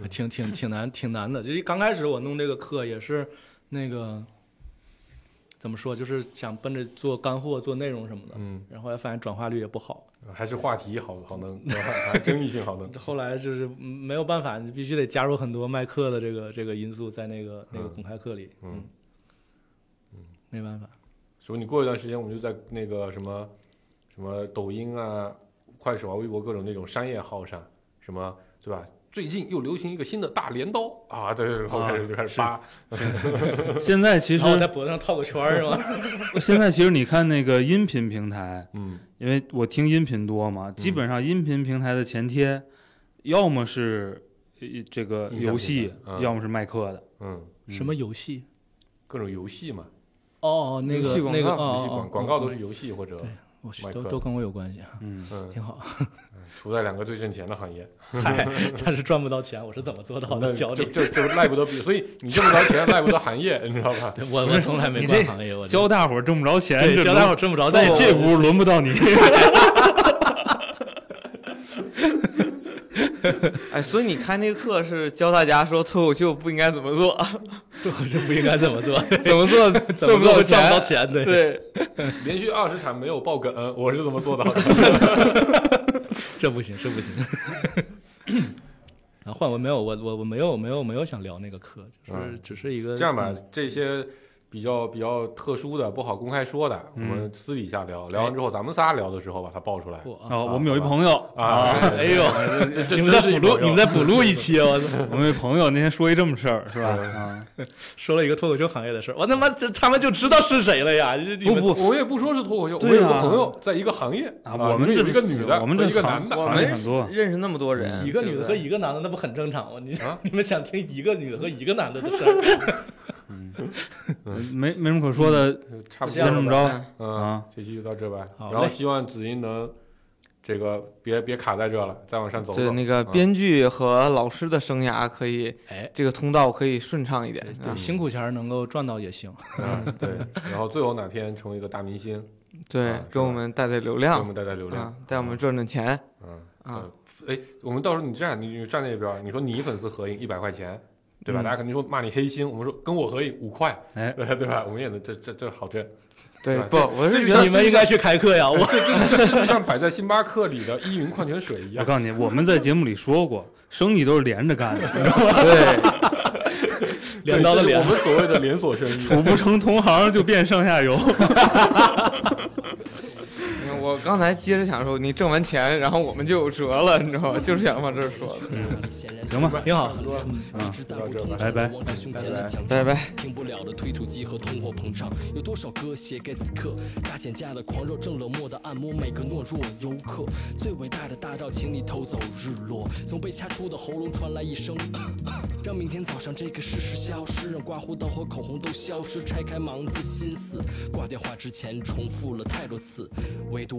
挺挺挺难挺难的。就是刚开始我弄这个课也是那个怎么说，就是想奔着做干货、做内容什么的，嗯，然后发现转化率也不好。还是话题好好能，还争议性好能。后来就是嗯没有办法，你必须得加入很多卖课的这个这个因素在那个那个嗯公开课里，嗯嗯，没办法。所以你过一段时间，我们就在那个什么什么抖音啊、快手啊、微博各种那种商业号上，什么对吧？最近又流行一个新的大镰刀。啊，对，然后开始就开始发，现在其实然后在脖子上套个圈儿是吗？现在其实你看那个音频平台，嗯。因为我听音频多嘛，基本上音频平台的前贴，要么是呃这个游戏要么是卖课的。嗯，嗯。什么游戏？各种游戏嘛，哦，那个那个戏广告游戏广广告都哦是游戏或者对我去都都跟我有关系啊，嗯，嗯，挺好。处在两个最挣钱的行业，嗨，但是赚不到钱，我是怎么做到的？教这你，这这赖不得比，所以你挣不着钱，赖不得行业，你知道吧？我我从来没你这干行业，我教大伙儿挣不着钱，对教大伙挣不着这钱，这屋轮不到你。哎，所以你开那个课是教大家说脱口秀不应该怎么做，脱口秀不应该怎么做，怎么做怎赚不到么做赚不到钱。钱？对，对，连续二十场没有爆梗，我是怎么做到的？这不行，这不行。啊，换我没有，我我我没有没有没有想聊那个课，就是嗯只是一个这样吧嗯，这些比较比较特殊的、不好公开说的，我嗯们私底下聊，聊完之后咱们仨聊的时候把它爆出来。嚯啊，我们有一朋友啊，哎呦，你们在补录，你们在补录一期，我操！我们有一朋友那天说一这么事儿，是吧？说了一个脱口秀行业的事儿，我他妈这他们就知道是谁了呀！不不我也不说是脱口秀，我有个啊朋友在一个行业啊，我们这里面有一个女的，我们这行一个男的，我们很多认识那么多人，一个女的和一个男的，那不很正常吗？你啊 你们想听一个女的和一个男的的事儿？没没什么可说的，差不多先这么。着嗯啊，这期就到这吧。然后希望子音能这个别别卡在这了，再往上走走。对那个嗯编剧和老师的生涯可以，哎，这个通道可以顺畅一点。对，啊辛苦钱能够赚到也行。嗯对，然后最后哪天成为一个大明星，对啊，给我们带带流量给我们带带流量啊，，带我们赚赚钱嗯啊。哎，我们到时候你这样，你你站那边，你说你粉丝合影一百块钱，对吧？嗯大家肯定说骂你黑心，我们说跟我合影五块，哎对 对吧？我们也能这这这好挣，对，不，我是觉得你们应该去开课呀！我这这这就像摆在星巴克里的依云矿泉水一样。我告诉你，我们在节目里说过，生意都是连着干的，对，连刀的镰这是我，们所谓的连锁生意。处不成同行就变上下游。我刚才接着想说，你挣完钱，然后我们就有辙了，你知道吗？就是想往这儿说的。行吧，挺好嗯。拜拜。拜拜。停不了的推土机和通货膨胀，有多少歌写给此刻？大减价的狂热，正冷漠的按摩每个懦弱游客。最伟大的大招，请你偷走日落。从被掐出的喉咙传来一声，让明天早上这个事实消失，让刮胡刀和口红都消失。拆开盲字心思，挂电话之前重复了太多次，唯独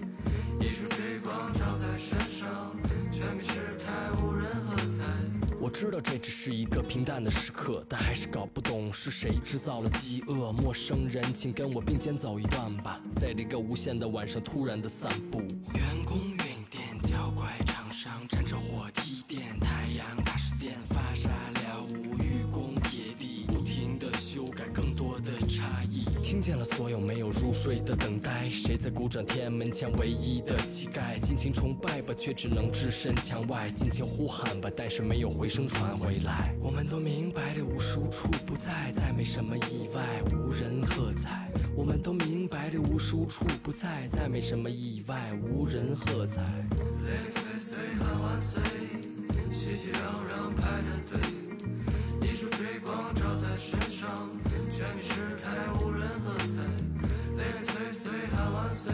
我知道这只是一个平淡的时刻，但还是搞不懂是谁制造了饥饿。陌生人，请跟我并肩走一段吧，在这个无限的晚上突然的散步。员工运电，脚拐场上站着火见了所有没有入睡的等待，谁在鼓掌？天安门前唯一的乞丐，尽情崇拜吧，却只能置身墙外；尽情呼喊吧，但是没有回声传回来。我们都明白这无数处不在，再没什么意外，无人喝彩。我们都明白这无数处不在，再没什么意外，无人喝彩。零零碎碎喊万岁，熙熙攘攘排着队。一束追光照在身上，全民失态，无人喝彩。零零碎碎喊万岁，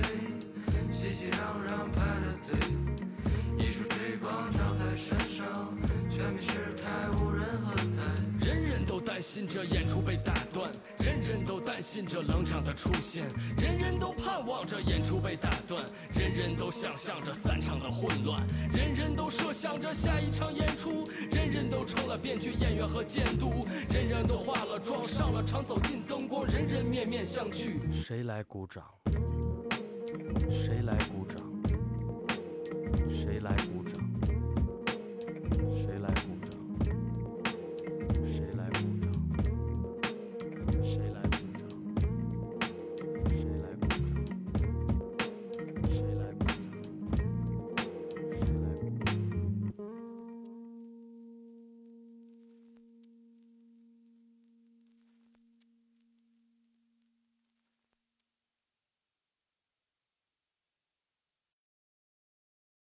熙熙攘攘排着队。一束追光照在身上，全民失态，无人喝彩。人人都担心着演出被打断，人人都担心着冷场的出现，人人都盼望着演出被打断，人人都想象着散场的混乱，人人都设想着下一场演出，人人都成了编剧、演员和监督，人人都化了妆上了场，走进灯光，人人面面相觑。谁来鼓掌？谁来鼓掌？谁来鼓掌？谁来？